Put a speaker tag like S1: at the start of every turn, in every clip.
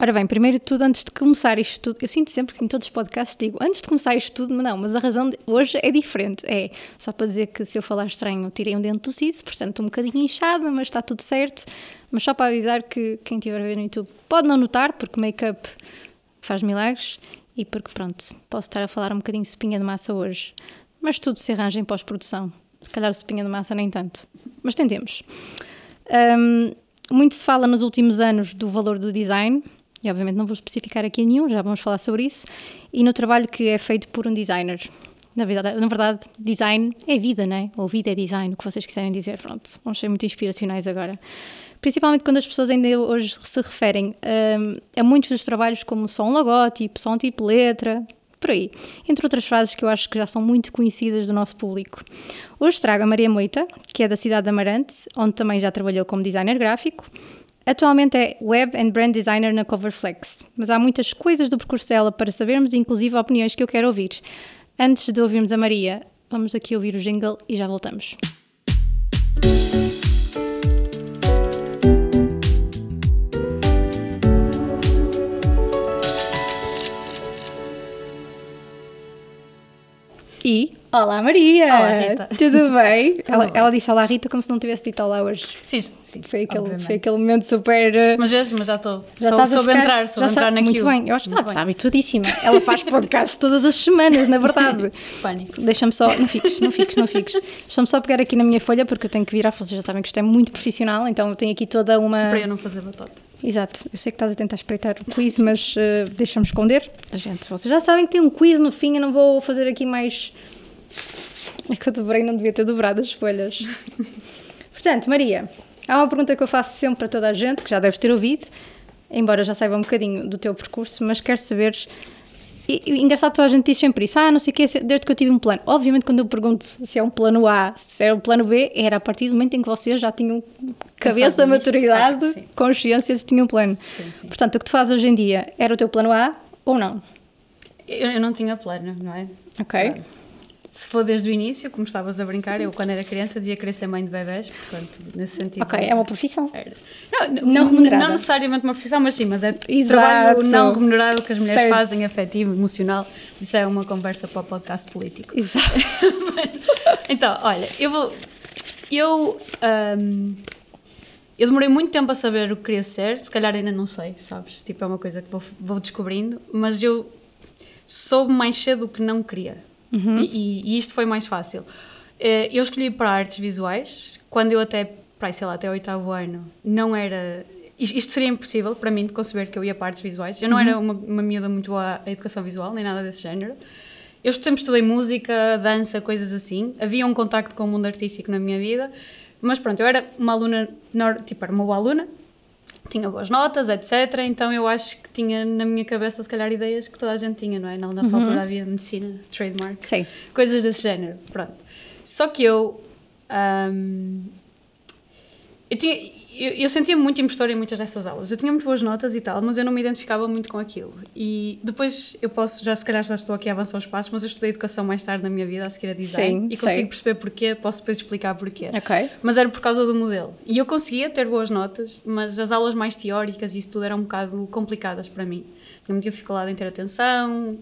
S1: Ora bem, primeiro de tudo, antes de começar isto tudo, eu sinto sempre que em todos os podcasts digo, antes de começar isto tudo, não, mas a razão hoje é diferente. É só para dizer que se eu falar estranho, tirei um dente do siso, portanto estou um bocadinho inchada, mas está tudo certo. Mas só para avisar que quem estiver a ver no YouTube pode não notar, porque make-up faz milagres e porque, pronto, posso estar a falar um bocadinho de espinha de massa hoje. Mas tudo se arranja em pós-produção. Se calhar espinha de massa nem tanto. Mas tentemos. Um, muito se fala nos últimos anos do valor do design e obviamente não vou especificar aqui nenhum, já vamos falar sobre isso, e no trabalho que é feito por um designer. Na verdade, na verdade, design é vida, não é? Ou vida é design, o que vocês quiserem dizer, pronto. Vamos ser muito inspiracionais agora. Principalmente quando as pessoas ainda hoje se referem um, a muitos dos trabalhos como só um logótipo, só um tipo letra, por aí. Entre outras frases que eu acho que já são muito conhecidas do nosso público. Hoje trago a Maria Moita, que é da cidade de Amarante, onde também já trabalhou como designer gráfico, Atualmente é Web and Brand Designer na Coverflex, mas há muitas coisas do percurso dela para sabermos, inclusive opiniões que eu quero ouvir. Antes de ouvirmos a Maria, vamos aqui ouvir o jingle e já voltamos. E Olá Maria!
S2: Olá Rita!
S1: Tudo bem?
S2: Tudo
S1: ela,
S2: bem.
S1: ela, disse olá Rita como se não tivesse dito olá hoje.
S2: Sim, sim.
S1: Foi aquele,
S2: obviamente.
S1: foi aquele momento super.
S2: Mas, vês, mas já estou.
S1: já
S2: Sou,
S1: a
S2: soube
S1: ficar-
S2: entrar, soube entrar
S1: sabe-
S2: na
S1: Muito bem, eu acho que ela sabe tudo Ela faz podcast todas as semanas, na verdade.
S2: Pânico.
S1: Deixa-me só, não fiques, não fiques, não fiques. Deixa-me só pegar aqui na minha folha porque eu tenho que virar, vocês já sabem que isto é muito profissional, então eu tenho aqui toda uma.
S2: Para eu não fazer batota.
S1: Exato, eu sei que estás a tentar espreitar o quiz, mas uh, deixa-me esconder. Gente, vocês já sabem que tem um quiz no fim, eu não vou fazer aqui mais. É que eu dobrei, não devia ter dobrado as folhas. Portanto, Maria, há uma pergunta que eu faço sempre para toda a gente, que já deves ter ouvido, embora já saiba um bocadinho do teu percurso, mas quero saber. E, e engraçado, toda a gente diz sempre isso. Ah, não sei o que, desde que eu tive um plano. Obviamente, quando eu pergunto se é um plano A, se é um plano B, era a partir do momento em que vocês já tinham cabeça, maturidade,
S2: Ah,
S1: consciência se tinham um plano.
S2: Sim, sim.
S1: Portanto, o que tu fazes hoje em dia era o teu plano A ou não?
S2: Eu, eu não tinha plano, não é?
S1: Ok.
S2: Claro. Se for desde o início, como estavas a brincar, eu quando era criança dizia querer ser mãe de bebés, portanto, nesse sentido.
S1: Ok, é uma profissão.
S2: Era. Não,
S1: Não remunerada.
S2: Não necessariamente uma profissão, mas sim, mas é
S1: Exato.
S2: trabalho não remunerado que as mulheres
S1: Certo.
S2: fazem, afetivo, emocional. Isso é uma conversa para o podcast político.
S1: Exato.
S2: Então, olha, eu vou. Eu. ahm, eu demorei muito tempo a saber o que queria ser, se calhar ainda não sei, sabes? Tipo, é uma coisa que vou, vou descobrindo, mas eu soube mais cedo o que não queria.
S1: Uhum.
S2: E, e- isto foi mais fácil. Eh, Eu escolhi para artes visuais, quando eu até, para sei lá, até o oitavo ano, não era. Isto seria impossível para mim de conceber que eu ia para artes visuais. Eu não era uma, uma miúda muito boa à educação visual, nem nada desse género. Eu sempre estudei música, dança, coisas assim. Havia um contacto com o mundo artístico na minha vida. Mas pronto, eu era uma aluna, tipo, era uma boa aluna, tinha boas notas, etc. Então eu acho que tinha na minha cabeça, se calhar, ideias que toda a gente tinha, não é? Na nossa altura havia medicina, trademark,
S1: Sei.
S2: coisas desse género. Pronto. Só que eu. ahm, eu, tinha, eu, eu sentia muito impostora em muitas dessas aulas. Eu tinha muito boas notas e tal, mas eu não me identificava muito com aquilo. E depois eu posso, já se calhar já estou aqui a avançar os passos, mas eu estudei educação mais tarde na minha vida, a seguir a design.
S1: Sim,
S2: e
S1: sei.
S2: consigo perceber porquê, posso depois explicar porquê.
S1: Ok.
S2: Mas era por causa do modelo. E eu conseguia ter boas notas, mas as aulas mais teóricas e isso tudo eram um bocado complicadas para mim. Tinha muita dificuldade em ter atenção.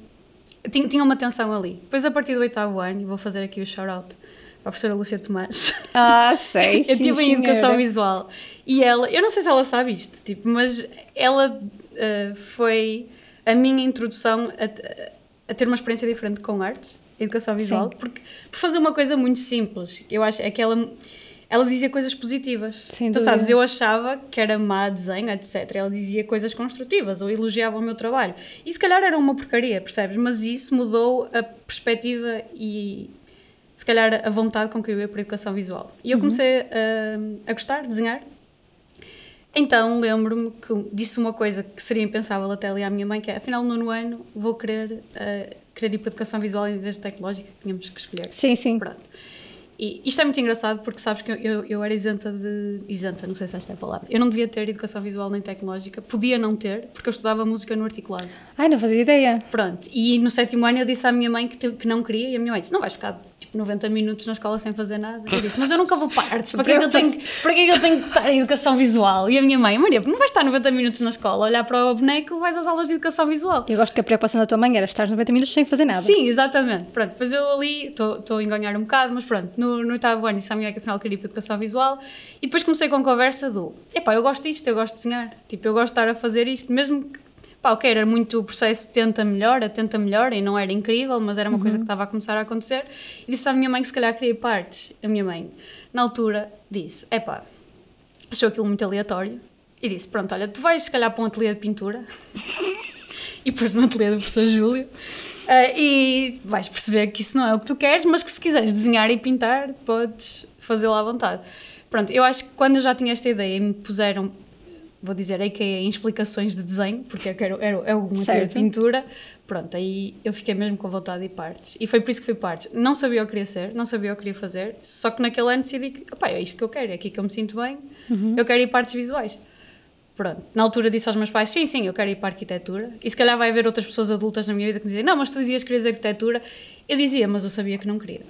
S2: Tinha, tinha uma tensão ali. Depois, a partir do oitavo ano, e vou fazer aqui o shout-out a professora Lúcia Tomás.
S1: Ah, sei.
S2: eu estive em educação visual. E ela, eu não sei se ela sabe isto, tipo, mas ela eh, foi a minha introdução a, a ter uma experiência diferente com artes, educação visual,
S1: Sim.
S2: porque por fazer uma coisa muito simples, eu acho é que ela, ela dizia coisas positivas.
S1: Sem
S2: tu
S1: dúvida.
S2: sabes, eu achava que era má desenho, etc. Ela dizia coisas construtivas ou elogiava o meu trabalho. E se calhar era uma porcaria, percebes? Mas isso mudou a perspectiva e se calhar a vontade com que eu ia para a educação visual. E eu comecei a, a gostar de desenhar. Então lembro-me que disse uma coisa que seria impensável até ali à minha mãe, que é, afinal no nono ano vou querer, eh, querer ir para a educação visual em vez de tecnológica, que tínhamos que escolher.
S1: Sim, sim.
S2: Pronto. E isto é muito engraçado porque sabes que eu, eu, era isenta de. isenta, não sei se esta é a palavra. Eu não devia ter educação visual nem tecnológica, podia não ter, porque eu estudava música no articulado.
S1: Ai, não fazia ideia.
S2: Pronto, e no sétimo ano eu disse à minha mãe que, te- que não queria, e a minha mãe disse: Não vais ficar 90 minutos na escola sem fazer nada. Eu disse, mas eu nunca vou para artes, para que, é que eu tenho, para que é que eu tenho que estar em educação visual? E a minha mãe, Maria, não vais estar 90 minutos na escola, olhar para o boneco, vais às aulas de educação visual.
S1: Eu gosto que a preocupação da tua mãe era estar 90 minutos sem fazer nada.
S2: Sim, exatamente. Pronto, depois eu ali, estou a enganhar um bocado, mas pronto, no, no oitavo ano disse à minha mãe que afinal queria ir para educação visual e depois comecei com a conversa do, epá, eu gosto disto, eu gosto de desenhar, tipo, eu gosto de estar a fazer isto, mesmo que pá, ok, era muito o processo tenta melhor, tenta melhor, e não era incrível, mas era uma uhum. coisa que estava a começar a acontecer. E disse à minha mãe que se calhar queria partes. A minha mãe, na altura, disse: é pá, achou aquilo muito aleatório, e disse: pronto, olha, tu vais se calhar para um ateliê de pintura, e depois no ateliê do professor Júlio. Uh, e vais perceber que isso não é o que tu queres, mas que se quiseres desenhar e pintar, podes fazê-lo à vontade. Pronto, eu acho que quando eu já tinha esta ideia e me puseram vou dizer aí que é em explicações de desenho, porque eu quero, era, é uma de pintura, pronto, aí eu fiquei mesmo com vontade de ir partes. E foi por isso que fui partes. Não sabia o que queria ser, não sabia o que queria fazer, só que naquele ano decidi que, opá, é isto que eu quero, é aqui que eu me sinto bem, uhum. eu quero ir partes visuais. Pronto, na altura disse aos meus pais, sim, sim, eu quero ir para a arquitetura. E se calhar vai haver outras pessoas adultas na minha vida que me dizem, não, mas tu dizias que querias arquitetura. Eu dizia, mas eu sabia que não queria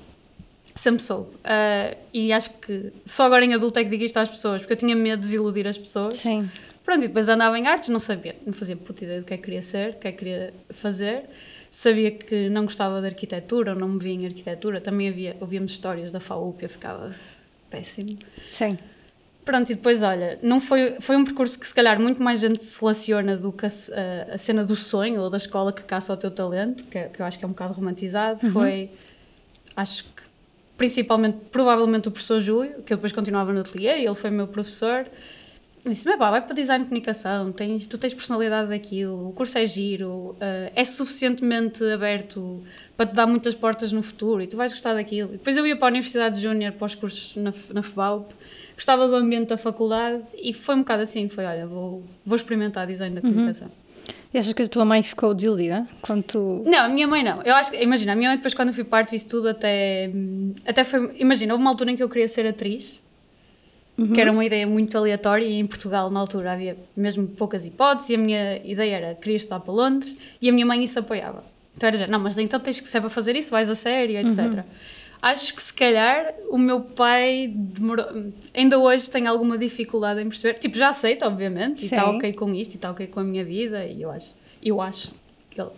S2: sempre soube. Uh, e acho que só agora em adulto é que digo isto às pessoas, porque eu tinha medo de desiludir as pessoas.
S1: Sim.
S2: Pronto, e depois andava em artes, não sabia, não fazia puta ideia do que é que queria ser, do que é que queria fazer. Sabia que não gostava de arquitetura, ou não me via em arquitetura. Também havia, ouvíamos histórias da FAUP eu ficava péssimo.
S1: Sim.
S2: Pronto, e depois, olha, não foi, foi um percurso que se calhar muito mais gente se relaciona do que a, a, a cena do sonho ou da escola que caça o teu talento, que, é, que eu acho que é um bocado romantizado. Uhum. Foi, acho principalmente, provavelmente o professor Júlio, que eu depois continuava no ateliê, ele foi meu professor. Disse-me, vai para design de comunicação, tens, tu tens personalidade daquilo, o curso é giro, uh, é suficientemente aberto para te dar muitas portas no futuro e tu vais gostar daquilo. E depois eu ia para a Universidade Júnior, para os cursos na, na gostava do ambiente da faculdade e foi um bocado assim, foi, olha, vou, vou experimentar design da uhum. comunicação. Uhum.
S1: E achas que a tua mãe ficou desiludida quando tu...
S2: Não, a minha mãe não. Eu acho que, imagina, a minha mãe depois quando eu fui parte isso tudo até, até foi, imagina, houve uma altura em que eu queria ser atriz, uhum. que era uma ideia muito aleatória e em Portugal na altura havia mesmo poucas hipóteses e a minha ideia era, queria estudar para Londres e a minha mãe isso apoiava. Então era já, não, mas então tens que saber fazer isso, vais a sério, etc. Uhum. Acho que se calhar o meu pai demorou, ainda hoje tem alguma dificuldade em perceber, tipo, já aceita, obviamente, Sim. e está ok com isto, e está ok com a minha vida, e eu acho, eu acho que ele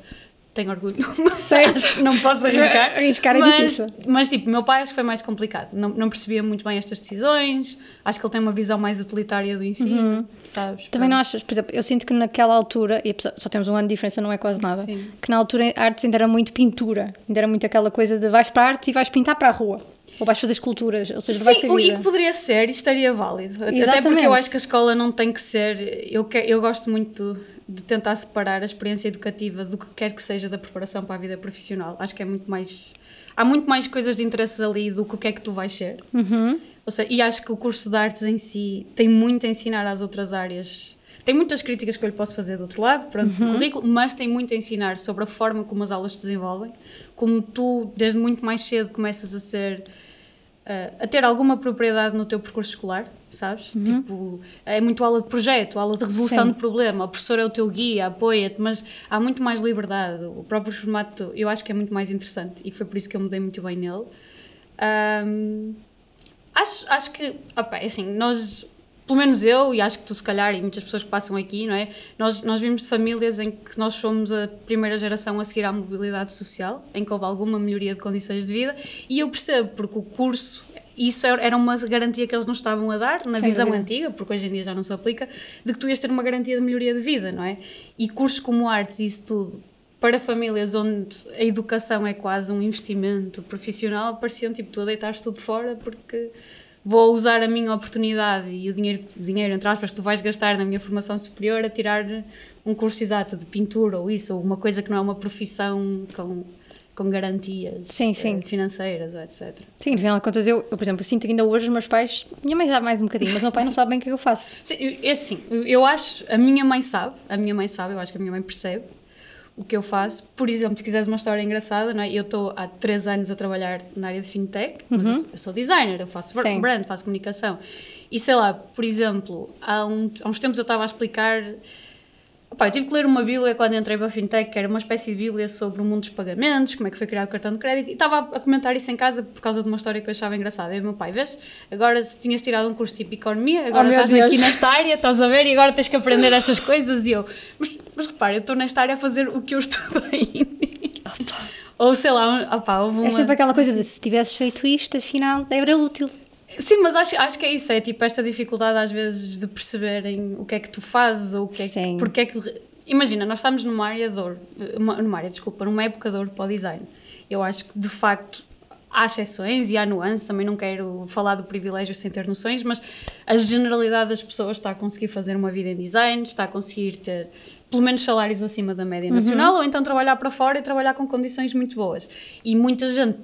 S2: tenho orgulho. Certo. não posso arriscar.
S1: Arriscar é
S2: mas,
S1: difícil.
S2: Mas, tipo, meu pai acho que foi mais complicado. Não, não percebia muito bem estas decisões. Acho que ele tem uma visão mais utilitária do ensino, uhum. sabes?
S1: Também não achas, por exemplo, eu sinto que naquela altura, e só temos um ano de diferença, não é quase nada, Sim. que na altura a artes ainda era muito pintura. Ainda era muito aquela coisa de vais para a artes e vais pintar para a rua. Ou vais fazer esculturas, ou seja, Sim, vais ter vida.
S2: e que poderia ser e estaria válido. Exatamente. Até porque eu acho que a escola não tem que ser. Eu, que, eu gosto muito de tentar separar a experiência educativa do que quer que seja da preparação para a vida profissional. Acho que é muito mais. Há muito mais coisas de interesse ali do que o que é que tu vais ser.
S1: Uhum.
S2: Ou seja, e acho que o curso de artes em si tem muito a ensinar às outras áreas. Tem muitas críticas que eu lhe posso fazer do outro lado, pronto, uhum. do currículo, mas tem muito a ensinar sobre a forma como as aulas se desenvolvem, como tu, desde muito mais cedo, começas a ser uh, a ter alguma propriedade no teu percurso escolar, sabes? Uhum. Tipo, é muito aula de projeto, aula de resolução Sim. de problema, o professor é o teu guia, apoia-te, mas há muito mais liberdade. O próprio formato eu acho que é muito mais interessante e foi por isso que eu me dei muito bem nele. Um, acho, acho que, opa, é assim, nós pelo menos eu, e acho que tu se calhar, e muitas pessoas que passam aqui, não é? Nós, nós vimos de famílias em que nós fomos a primeira geração a seguir à mobilidade social, em que houve alguma melhoria de condições de vida, e eu percebo, porque o curso, isso era uma garantia que eles não estavam a dar, na Sem visão dúvida. antiga, porque hoje em dia já não se aplica, de que tu ias ter uma garantia de melhoria de vida, não é? E cursos como artes e isso tudo, para famílias onde a educação é quase um investimento profissional, pareciam tipo tu a deitares tudo fora porque vou usar a minha oportunidade e o dinheiro, dinheiro entre aspas, que tu vais gastar na minha formação superior a tirar um curso exato de pintura ou isso, ou uma coisa que não é uma profissão com, com garantias
S1: sim, sim.
S2: Eh, financeiras, etc.
S1: Sim, no final de contas, eu, eu, por exemplo, sinto que ainda hoje os meus pais, minha mãe já mais um bocadinho, mas o meu pai não sabe bem o que, é que eu faço.
S2: Sim, é assim, eu acho, a minha mãe sabe, a minha mãe sabe, eu acho que a minha mãe percebe, o que eu faço. Por exemplo, se quiseres uma história engraçada, não é? eu estou há três anos a trabalhar na área de fintech, mas uhum. eu, sou designer, eu faço Sim. brand, faço comunicação. E sei lá, por exemplo, há, um, há uns tempos eu estava a explicar Eu tive que ler uma bíblia quando entrei para a Fintech, que era uma espécie de bíblia sobre o mundo dos pagamentos, como é que foi criado o cartão de crédito, e estava a comentar isso em casa por causa de uma história que eu achava engraçada. E o meu pai, vês, agora se tinhas tirado um curso tipo Economia, agora
S1: Oh,
S2: estás
S1: Deus.
S2: aqui nesta área, estás a ver, e agora tens que aprender estas coisas, e eu, mas, mas repara, eu estou nesta área a fazer o que eu estudei. Ou sei lá, opá, houve uma...
S1: É sempre aquela coisa de se tivesses feito isto, afinal, era útil.
S2: Sim, mas acho, acho que é isso, é tipo esta dificuldade às vezes de perceberem o que é que tu fazes ou o que é que, porque é que... Imagina, nós estamos numa área de uma- numa área, desculpa, numa época de ouro para o design. Eu acho que de facto há exceções e há nuances, também não quero falar do privilégio sem ter noções, mas a generalidade das pessoas está a conseguir fazer uma vida em design, está a conseguir ter pelo menos salários acima da média nacional, ou então trabalhar para fora e trabalhar com condições muito boas. E muita gente,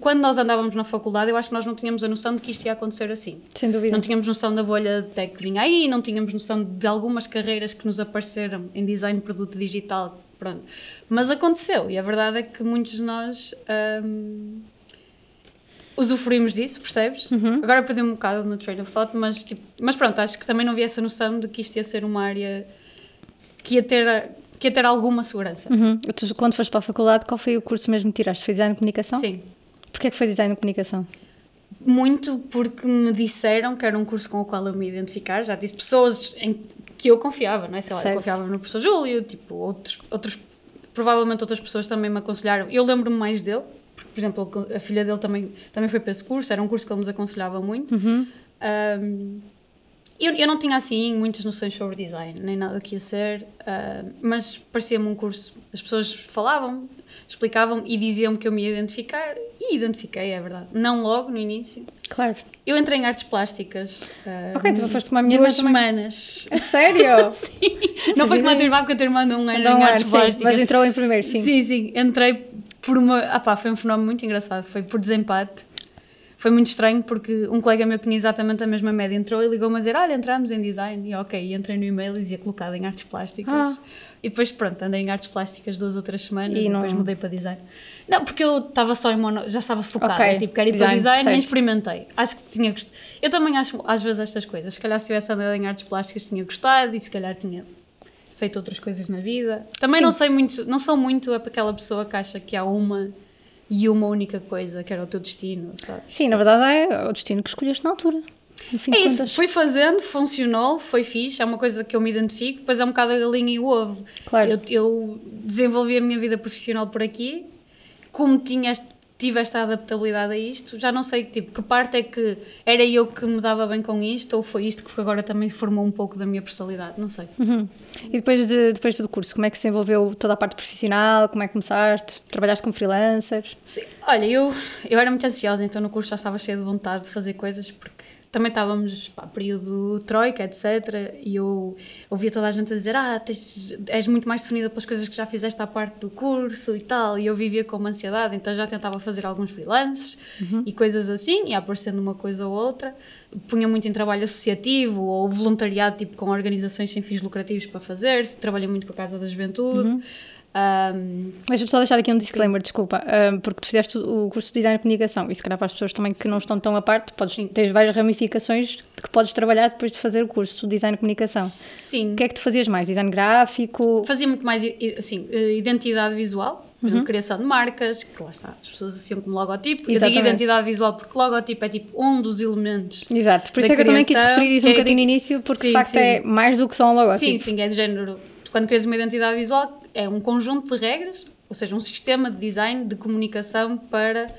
S2: quando nós andávamos na faculdade, eu acho que nós não tínhamos a noção de que isto ia acontecer assim.
S1: Sem dúvida.
S2: Não tínhamos noção da bolha de tech que vinha aí, não tínhamos noção de algumas carreiras que nos apareceram em design de produto digital, pronto. Mas aconteceu e a verdade é que muitos de nós hum, usufruímos disso, percebes? Agora perdi um bocado no train of thought, mas, tipo, mas pronto, acho que também não havia essa noção de que isto ia ser uma área que ia ter, que ia ter alguma segurança.
S1: Uhum. Tu, quando foste para a faculdade, qual foi o curso mesmo que tiraste? Foi design de comunicação?
S2: Sim.
S1: Porquê é que foi design de comunicação?
S2: Muito porque me disseram que era um curso com o qual eu me identificar. Já disse pessoas em que eu confiava, não é? Sei lá, eu
S1: Certo.
S2: confiava no professor Júlio, tipo, outros, outros, provavelmente outras pessoas também me aconselharam. Eu lembro-me mais dele, porque, por exemplo, a filha dele também, também foi para esse curso, era um curso que ele nos aconselhava muito.
S1: Uhum.
S2: Um, eu, eu não tinha assim muitas noções sobre design, nem nada que ia ser, uh, mas parecia-me um curso. As pessoas falavam, explicavam e diziam que eu me ia identificar, e identifiquei, é verdade. Não logo no início.
S1: Claro.
S2: Eu entrei em artes plásticas. uh,
S1: Ok, então foste como a minha
S2: duas
S1: também.
S2: semanas.
S1: A sério?
S2: Sim. Não foi como a tua irmã, porque a tua irmã não era
S1: Então,
S2: em
S1: ar,
S2: artes
S1: sim,
S2: plásticas.
S1: mas entrou em primeiro, sim.
S2: Sim, sim. Entrei por uma. Ah pá, foi um fenómeno muito engraçado. Foi por desempate. Foi muito estranho porque um colega meu que tinha exatamente a mesma média entrou e ligou-me a dizer: Olha, entramos em design. E ok, e entrei no e-mail e dizia colocado em artes plásticas.
S1: Ah.
S2: E depois, pronto, andei em artes plásticas duas ou três semanas
S1: E
S2: e,
S1: não-
S2: depois mudei para design. Não, porque eu estava só em mono, já estava focada.
S1: Ok,
S2: Tipo, quero ir para
S1: design,
S2: design, nem experimentei. Acho que tinha gostado. Eu também acho, às vezes, estas coisas. Se calhar, se tivesse andado em artes plásticas, tinha gostado e se calhar tinha feito outras coisas na vida. Também
S1: Sim.
S2: não sei muito, não sou muito aquela pessoa que acha que há uma e uma única coisa, que era o teu destino, sabes?
S1: Sim, na verdade é o destino que escolheste na altura.
S2: É isso,
S1: contas.
S2: fui fazendo, funcionou, foi fixe, é uma coisa que eu me identifico, depois é um bocado a galinha e o ovo.
S1: Claro.
S2: Eu, eu desenvolvi a minha vida profissional por aqui, como tinha, este- tive esta adaptabilidade a isto, já não sei tipo, que parte é que era eu que me dava bem com isto, ou foi isto que agora também formou um pouco da minha personalidade, não sei.
S1: Uhum. E depois, de, depois do curso, como é que se envolveu toda a parte profissional? Como é que começaste? Trabalhaste como freelancer?
S2: Sim. Olha, eu, eu era muito ansiosa, então no curso já estava cheia de vontade de fazer coisas, porque também estávamos, pá, período troika, etc. E eu ouvia toda a gente a dizer: Ah, tens, és muito mais definida pelas coisas que já fizeste à parte do curso e tal. E eu vivia com uma ansiedade, então já tentava fazer alguns freelances e coisas assim, e aparecendo uma coisa ou outra. Punha muito em trabalho associativo ou voluntariado, tipo com organizações sem fins lucrativos para fazer. Trabalhei muito com a Casa da Juventude. Ahm,
S1: Deixa-me só deixar aqui um disclaimer, desculpa, ah, porque tu fizeste o curso de design de comunicação e se calhar para as pessoas também que não estão tão a parte, podes, tens várias ramificações de que podes trabalhar depois de fazer o curso de design de comunicação.
S2: sim.
S1: O que é que tu fazias mais? Design gráfico?
S2: Fazia muito mais assim, eh, identidade visual, por exemplo, criação de marcas, que lá está, as pessoas associam como logotipo. Eu
S1: Exatamente.
S2: digo identidade visual porque logotipo é tipo um dos elementos.
S1: Exato, por isso é que eu também quis referir isso um
S2: é-
S1: bocadinho no início, porque
S2: Sim,
S1: de facto
S2: sim.
S1: é mais do que só um logótipo.
S2: Sim, sim, é de género. Quando crias uma identidade visual, é um conjunto de regras, ou seja, um sistema de design de comunicação para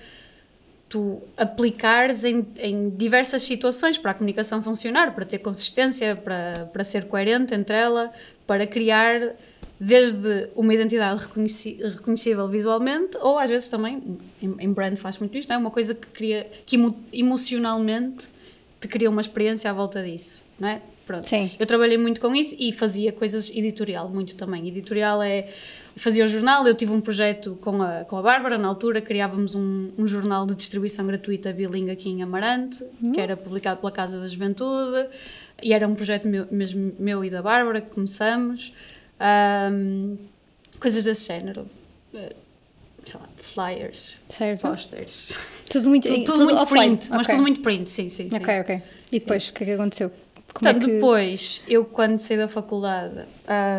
S2: tu aplicares em, em diversas situações para a comunicação funcionar, para ter consistência, para, para ser coerente entre ela, para criar desde uma identidade reconhecível visualmente, ou às vezes também, em, brand faz muito isto, é? uma coisa que, cria, que emo- emocionalmente te cria uma experiência à volta disso, não é? Pronto.
S1: Sim.
S2: Eu trabalhei muito com isso e fazia coisas editorial, muito também. Editorial é. Fazia o jornal, eu tive um projeto com a, com a Bárbara, na altura criávamos um, um jornal de distribuição gratuita bilingue aqui em Amarante, que era publicado pela Casa da Juventude, e era um projeto meu, mesmo meu e da Bárbara que começamos. Ahm, coisas desse género. Eh, Sei lá, flyers,
S1: Certo.
S2: posters.
S1: Tudo muito,
S2: Tudo, tudo
S1: tudo
S2: muito
S1: offline.
S2: print, mas
S1: Ok.
S2: tudo muito print, sim, sim. sim.
S1: Ok, ok. E depois, o que é que aconteceu? Como é
S2: Portanto,
S1: que-
S2: depois, eu quando saí da faculdade,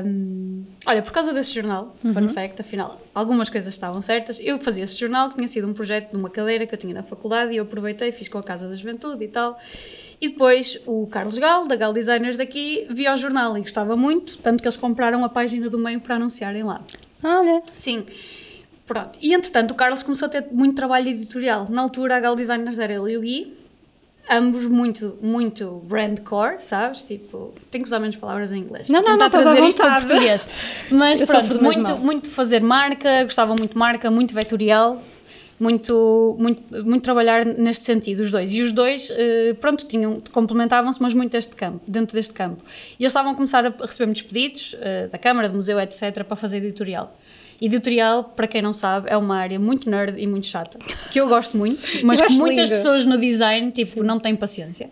S2: hum, olha, por causa desse jornal,
S1: Uhum.
S2: fun fact, afinal, algumas coisas estavam certas. Eu fazia esse jornal, tinha sido um projeto de uma cadeira que eu tinha na faculdade e eu aproveitei, fiz com a Casa da Juventude e tal. E depois o Carlos Gal, da Gal Designers daqui, via o jornal e gostava muito, tanto que eles compraram a página do meio para anunciarem lá.
S1: Olha,
S2: Sim. Pronto. E entretanto o Carlos começou a ter muito trabalho editorial. Na altura a Gal Designers era ele e o Gui. Ambos muito, muito brandcore, sabes? Tipo, tenho que usar menos palavras em inglês.
S1: Não, não, não, à
S2: trazer isto
S1: vontade.
S2: português. Mas
S1: Eu
S2: pronto, muito,
S1: mal.
S2: muito fazer marca, gostavam muito de marca, muito vetorial. Muito, muito, muito trabalhar neste sentido, os dois. E os dois, eh, pronto, tinham, complementavam-se, mas muito deste campo, dentro deste campo. E eles estavam a começar a receber muitos pedidos eh, da Câmara, do Museu, etc., para fazer editorial. Editorial, para quem não sabe, é uma área muito nerd e muito chata, que eu gosto muito, mas que muitas
S1: lindo.
S2: pessoas no design, tipo, não têm paciência.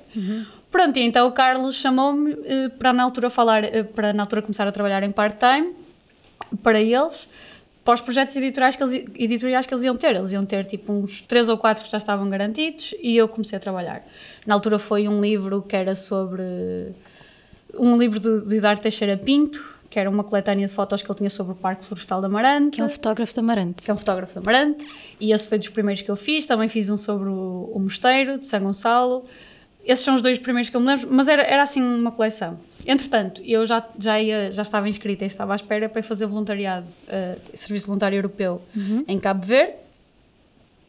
S2: Pronto, e então o Carlos chamou-me eh, para na altura falar, eh, para na altura começar a trabalhar em part-time, para eles, para os projetos editoriais que, eles, editoriais que eles iam ter. Eles iam ter tipo uns três ou quatro que já estavam garantidos e eu comecei a trabalhar. Na altura foi um livro que era sobre. um livro do, do Eduardo Teixeira Pinto, que era uma coletânea de fotos que ele tinha sobre o Parque Florestal da Amarante
S1: que é um fotógrafo de Amarante.
S2: que é um fotógrafo de Amarante, e esse foi dos primeiros que eu fiz. Também fiz um sobre o, o Mosteiro, de São Gonçalo. Esses são os dois primeiros que eu me lembro, mas era, era assim uma coleção. Entretanto, eu já, já, ia, já estava inscrita e estava à espera para fazer voluntariado, eh, Serviço Voluntário Europeu, em Cabo Verde.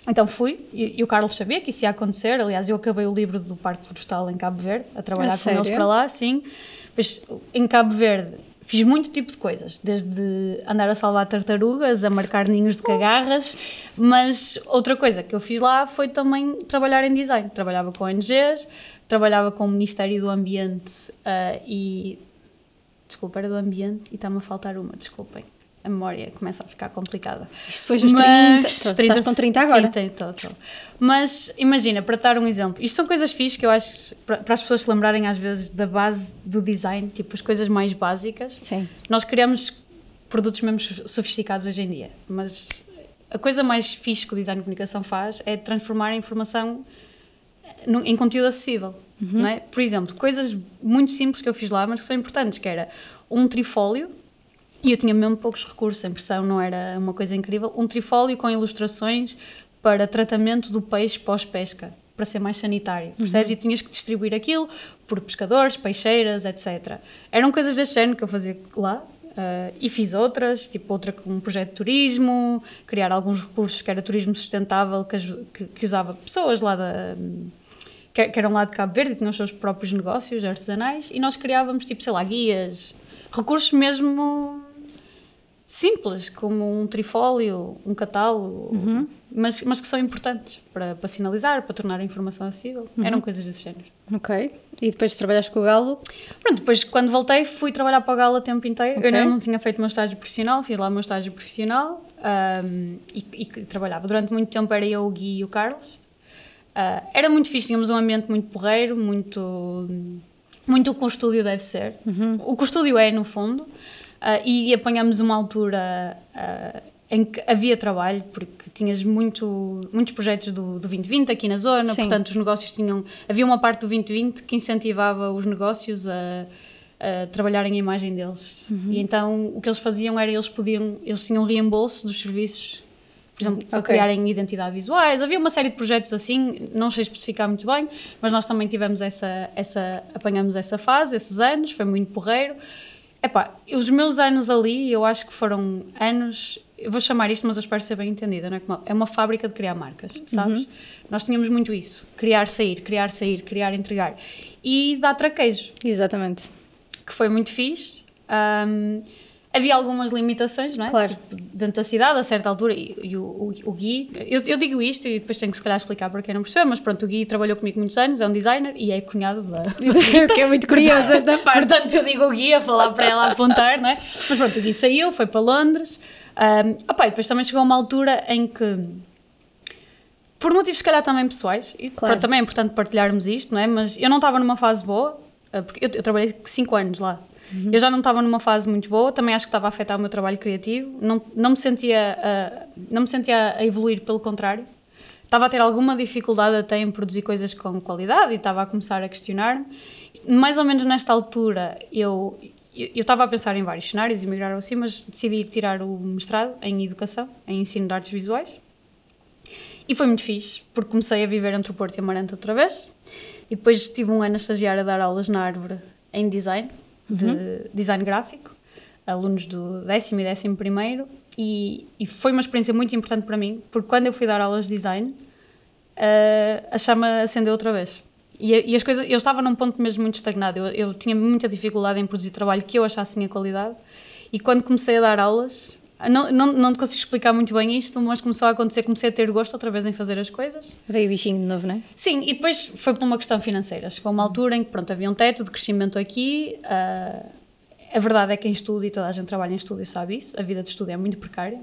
S2: Então fui, e, e o Carlos sabia que isso ia acontecer. Aliás, eu acabei o livro do Parque Florestal em Cabo Verde, a trabalhar
S1: A
S2: com eles
S1: sério?
S2: para lá, sim. Depois, em Cabo Verde, fiz muito tipo de coisas, desde andar a salvar tartarugas, a marcar ninhos de cagarras, mas outra coisa que eu fiz lá foi também trabalhar em design. Trabalhava com ONGs, trabalhava com o Ministério do Ambiente ah, e. Desculpa, era do Ambiente e está-me a faltar uma, desculpem. A memória começa a ficar complicada.
S1: Isto depois dos
S2: Mas-
S1: 30. Estás com 30 agora?
S2: Sim. Mas imagina, para dar um exemplo, isto são coisas fixas que eu acho para, para as pessoas se lembrarem às vezes da base do design, tipo as coisas mais básicas.
S1: Sim.
S2: Nós criamos produtos mesmo so- sofisticados hoje em dia, mas a coisa mais fixe que o design de comunicação faz é transformar a informação no- em conteúdo acessível. Não é? Por exemplo, coisas muito simples que eu fiz lá, mas que são importantes, que era um trifólio, e eu tinha mesmo poucos recursos, a impressão não era uma coisa incrível, um trifólio com ilustrações para tratamento do peixe pós-pesca, para ser mais sanitário, percebes? E tinhas que distribuir aquilo por pescadores, peixeiras, etc. Eram coisas deste género que eu fazia lá, ah, e fiz outras, tipo outra com um projeto de turismo, criar alguns recursos que era turismo sustentável, que, que, que usava pessoas lá da, que, que eram lá de Cabo Verde e tinham os seus próprios negócios artesanais e nós criávamos, tipo, sei lá, guias, recursos mesmo simples, como um trifólio, um catálogo, mas, mas que são importantes para, para sinalizar, para tornar a informação acessível. Eram coisas desse género.
S1: Ok. E depois trabalhaste com o Galo?
S2: Pronto, depois quando voltei fui trabalhar para a Gala o tempo inteiro.
S1: Ok.
S2: Eu não tinha feito o meu estágio profissional, fiz lá o meu estágio profissional ahm, e, e trabalhava. Durante muito tempo era eu, o Gui e o Carlos. Ah, era muito fixe, tínhamos um ambiente muito porreiro, muito, muito o que o estúdio deve ser. O que o estúdio é, no fundo. Ah, e apanhamos uma altura ah, em que havia trabalho, porque tinhas muito, muitos projetos do, do 2020 aqui na zona,
S1: Sim.
S2: portanto os negócios tinham... Havia uma parte do 2020 que incentivava os negócios a, a trabalharem a imagem deles. E então o que eles faziam era, eles podiam... Eles tinham reembolso dos serviços, por exemplo, para criarem identidade visuais. Havia uma série de projetos assim, não sei especificar muito bem, mas nós também tivemos essa... essa apanhamos essa fase, esses anos, foi muito porreiro. Epá, os meus anos ali, eu acho que foram anos. Eu vou chamar isto, mas eu espero ser bem entendida, não é? É uma fábrica de criar marcas, sabes? Nós tínhamos muito isso: criar, sair, criar, sair, criar, entregar. E dar traquejo,
S1: Exatamente.
S2: que foi muito fixe. Ahm, havia algumas limitações, não é?
S1: Claro.
S2: Tipo, dentro da cidade, a certa altura, e, e o, o, o Gui, eu, eu digo isto e depois tenho que se calhar explicar para quem não percebeu, mas pronto, o Gui trabalhou comigo muitos anos, é um designer e é cunhado da,
S1: que é muito curioso esta parte.
S2: Portanto, eu digo o Gui a falar para ela apontar, não é? Mas pronto, o Gui saiu, foi para Londres. Um, opa, e depois também chegou uma altura em que, por motivos se calhar também pessoais, e
S1: Claro.
S2: pronto, também é importante partilharmos isto, não é? Mas eu não estava numa fase boa, uh, porque eu, eu trabalhei 5 anos lá. Eu já não estava numa fase muito boa, também acho que estava a afetar o meu trabalho criativo, não, não, me, sentia, uh, não me sentia a evoluir, pelo contrário. Estava a ter alguma dificuldade até em produzir coisas com qualidade e estava a começar a questionar-me. Mais ou menos nesta altura, eu eu estava a pensar em vários cenários, emigrar assim, mas decidi tirar o mestrado em Educação, em Ensino de Artes Visuais. E foi muito fixe, porque comecei a viver entre o Porto e Amarante outra vez. E depois tive um ano a estagiar a dar aulas na Árvore em design, de uhum. design gráfico, alunos do décimo e décimo primeiro. E, e, foi uma experiência muito importante para mim, porque quando eu fui dar aulas de design, uh, a chama acendeu outra vez. E, e, as coisas, eu estava num ponto mesmo muito estagnado. Eu, eu tinha muita dificuldade em produzir trabalho que eu achasse tinha qualidade. E quando comecei a dar aulas, não, não, não te consigo explicar muito bem isto, mas começou a acontecer, comecei a ter gosto outra vez em fazer as coisas.
S1: Veio o bichinho de novo, não é?
S2: Sim, e depois foi por uma questão financeira. Chegou uma altura em que, pronto, havia um teto de crescimento aqui. Uh, a verdade é que em estudo, e toda a gente trabalha em estudo e sabe isso, a vida de estudo é muito precária.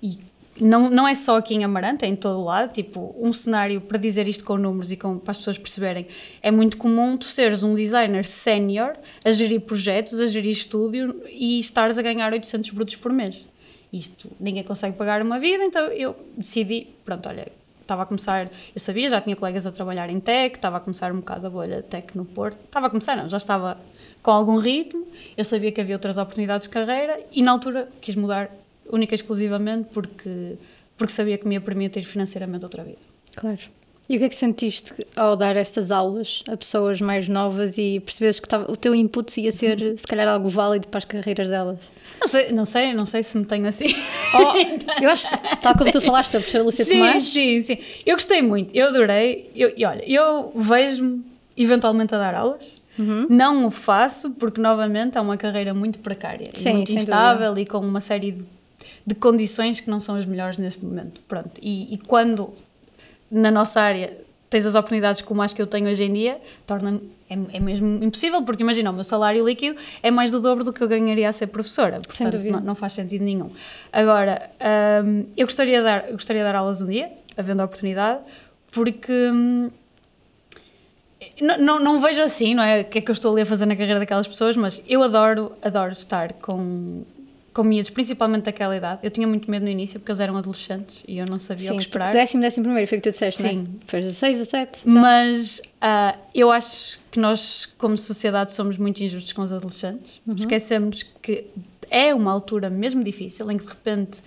S2: E não, não é só aqui em Amarante, é em todo o lado. Tipo, um cenário, para dizer isto com números e com, para as pessoas perceberem, é muito comum tu seres um designer sénior a gerir projetos, a gerir estúdio e estares a ganhar 800 brutos por mês. Isto, ninguém consegue pagar uma vida, então eu decidi, pronto, olha, estava a começar, eu sabia, já tinha colegas a trabalhar em tech, estava a começar um bocado a bolha tech no Porto, estava a começar, não, já estava com algum ritmo, eu sabia que havia outras oportunidades de carreira e na altura quis mudar única e exclusivamente porque, porque sabia que me ia permitir financeiramente outra vida.
S1: Claro. E o que é que sentiste ao dar estas aulas a pessoas mais novas e percebes que o teu input ia ser, se calhar, algo válido para as carreiras delas?
S2: Não sei, não sei, não sei se me tenho assim.
S1: Oh, eu acho, tal como tu falaste, a professora Lúcia
S2: sim,
S1: Tomás.
S2: Sim, sim, Eu gostei muito, eu adorei. Eu, e olha, eu vejo-me eventualmente a dar aulas. Uhum. Não o faço porque, novamente, é uma carreira muito precária sim, e muito instável dúvida. e com uma série de de condições que não são as melhores neste momento. Pronto. E, e quando na nossa área tens as oportunidades como as que eu tenho hoje em dia, torna é, é, mesmo impossível, porque imagina, o meu salário líquido é mais do dobro do que eu ganharia a ser professora, portanto não, não, faz sentido nenhum. Agora, hum, eu gostaria de, dar, gostaria de dar aulas um dia, havendo a oportunidade, porque hum, não, não, não, vejo assim, não é? O que é que eu estou ali a fazer na carreira daquelas pessoas, mas eu adoro, adoro estar com, com miúdos, principalmente daquela idade. Eu tinha muito medo no início porque eles eram adolescentes e eu não sabia
S1: Sim,
S2: o que esperar.
S1: décimo, décimo primeiro, foi o que tu disseste, Sim. Não é? Foi 16, 17.
S2: Já. Mas uh, eu acho que nós, como sociedade, somos muito injustos com os adolescentes. Uhum. Esquecemos que é uma altura mesmo difícil em que de repente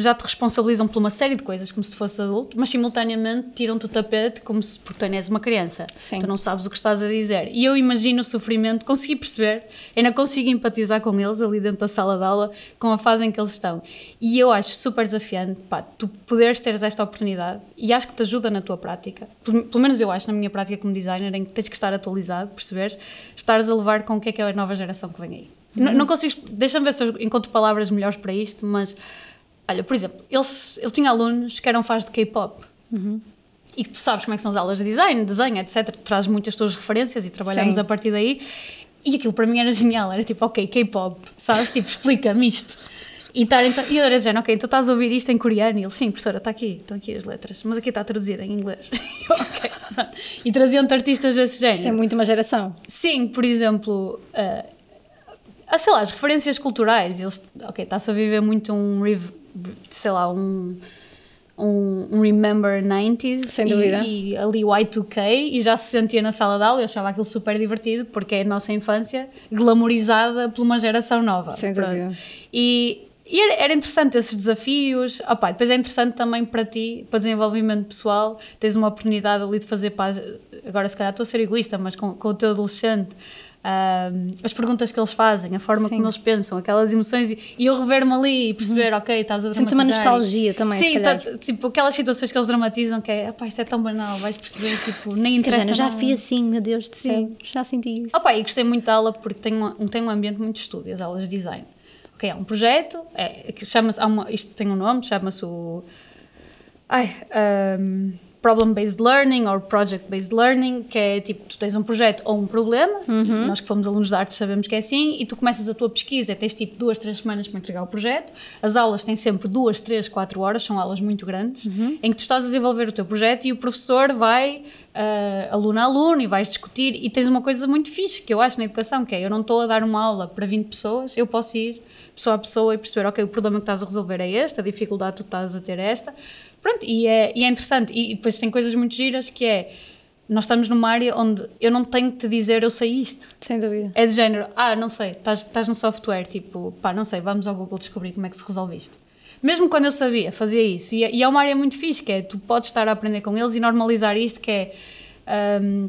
S2: já te responsabilizam por uma série de coisas como se fosse adulto, mas simultaneamente tiram-te o tapete como se, porque tu és uma criança. Sim. Tu não sabes o que estás a dizer. E eu imagino o sofrimento, consegui perceber, ainda consigo empatizar com eles ali dentro da sala de aula, com a fase em que eles estão. E eu acho super desafiante, pá, tu poderes ter esta oportunidade e acho que te ajuda na tua prática. Pelo menos eu acho, na minha prática como designer, em que tens que estar atualizado, perceberes, estares a levar com o que é que é a nova geração que vem aí. Uhum. Não, não consigo, deixa-me ver se eu encontro palavras melhores para isto, mas Olha, por exemplo, ele, ele tinha alunos que eram fãs de K-pop. Uhum. E tu sabes como é que são as aulas de design, desenho, etc. Tu trazes muitas tuas referências e trabalhamos Sim. a partir daí. E aquilo para mim era genial. Era tipo, ok, K-pop, sabes? Tipo, explica-me isto. E, estar, então, e eu era dizendo, ok, então estás a ouvir isto em coreano? E ele, sim, professora, está aqui, estão aqui as letras, mas aqui está traduzido em inglês. ok, E traziam-te artistas desse género.
S1: Isto é muito uma geração.
S2: Sim, por exemplo, uh, sei lá, as referências culturais. Eles, ok, está-se a viver muito um sei lá, um, um, um Remember 90s
S1: Sem dúvida.
S2: E, e, ali Y2K e já se sentia na sala de aula, eu achava aquilo super divertido porque é a nossa infância glamorizada por uma geração nova.
S1: Sem dúvida.
S2: E, e era, era, interessante esses desafios. Opa, depois é interessante também para ti, para desenvolvimento pessoal, tens uma oportunidade ali de fazer paz. Agora, se calhar estou a ser egoísta, mas com, com o teu adolescente Uh, as perguntas que eles fazem, a forma Sim. como eles pensam, aquelas emoções, e, e eu rever-me ali e perceber, uhum. ok, estás a dramatizar.
S1: Sinto uma nostalgia também.
S2: Sim, tá, tipo, aquelas situações que eles dramatizam, que é, isto é tão banal, vais perceber, tipo, nem interessa.
S1: Jana, já fui assim, meu Deus do céu, já senti isso.
S2: Opa, e gostei muito da aula porque tem um, tem um ambiente muito de estudo, as aulas de design. Ok, é um projeto, é, chama-se, isto tem um nome, chama-se o. Ai, um, problem-based learning ou project-based learning, que é tipo, tu tens um projeto ou um problema, uhum. nós que fomos alunos de artes sabemos que é assim, e tu começas a tua pesquisa, tens tipo duas, três semanas para entregar o projeto, as aulas têm sempre duas, três, quatro horas, são aulas muito grandes, uhum. em que tu estás a desenvolver o teu projeto e o professor vai, uh, aluno a aluno, e vais discutir, e tens uma coisa muito fixe, que eu acho na educação, que é, eu não estou a dar uma aula para 20 pessoas, eu posso ir pessoa a pessoa e perceber, ok, o problema que estás a resolver é este, a dificuldade que tu estás a ter é esta, Pronto, e é, e é interessante. E, depois tem coisas muito giras que é. nós estamos numa área onde eu não tenho que te dizer eu sei isto.
S1: Sem dúvida.
S2: É de género, ah, não sei, estás, estás no software, tipo, pá, não sei, vamos ao Google descobrir como é que se resolve isto. Mesmo quando eu sabia, fazia isso. E, é- e é uma área muito fixe, que é, tu podes estar a aprender com eles e normalizar isto, que é, hum,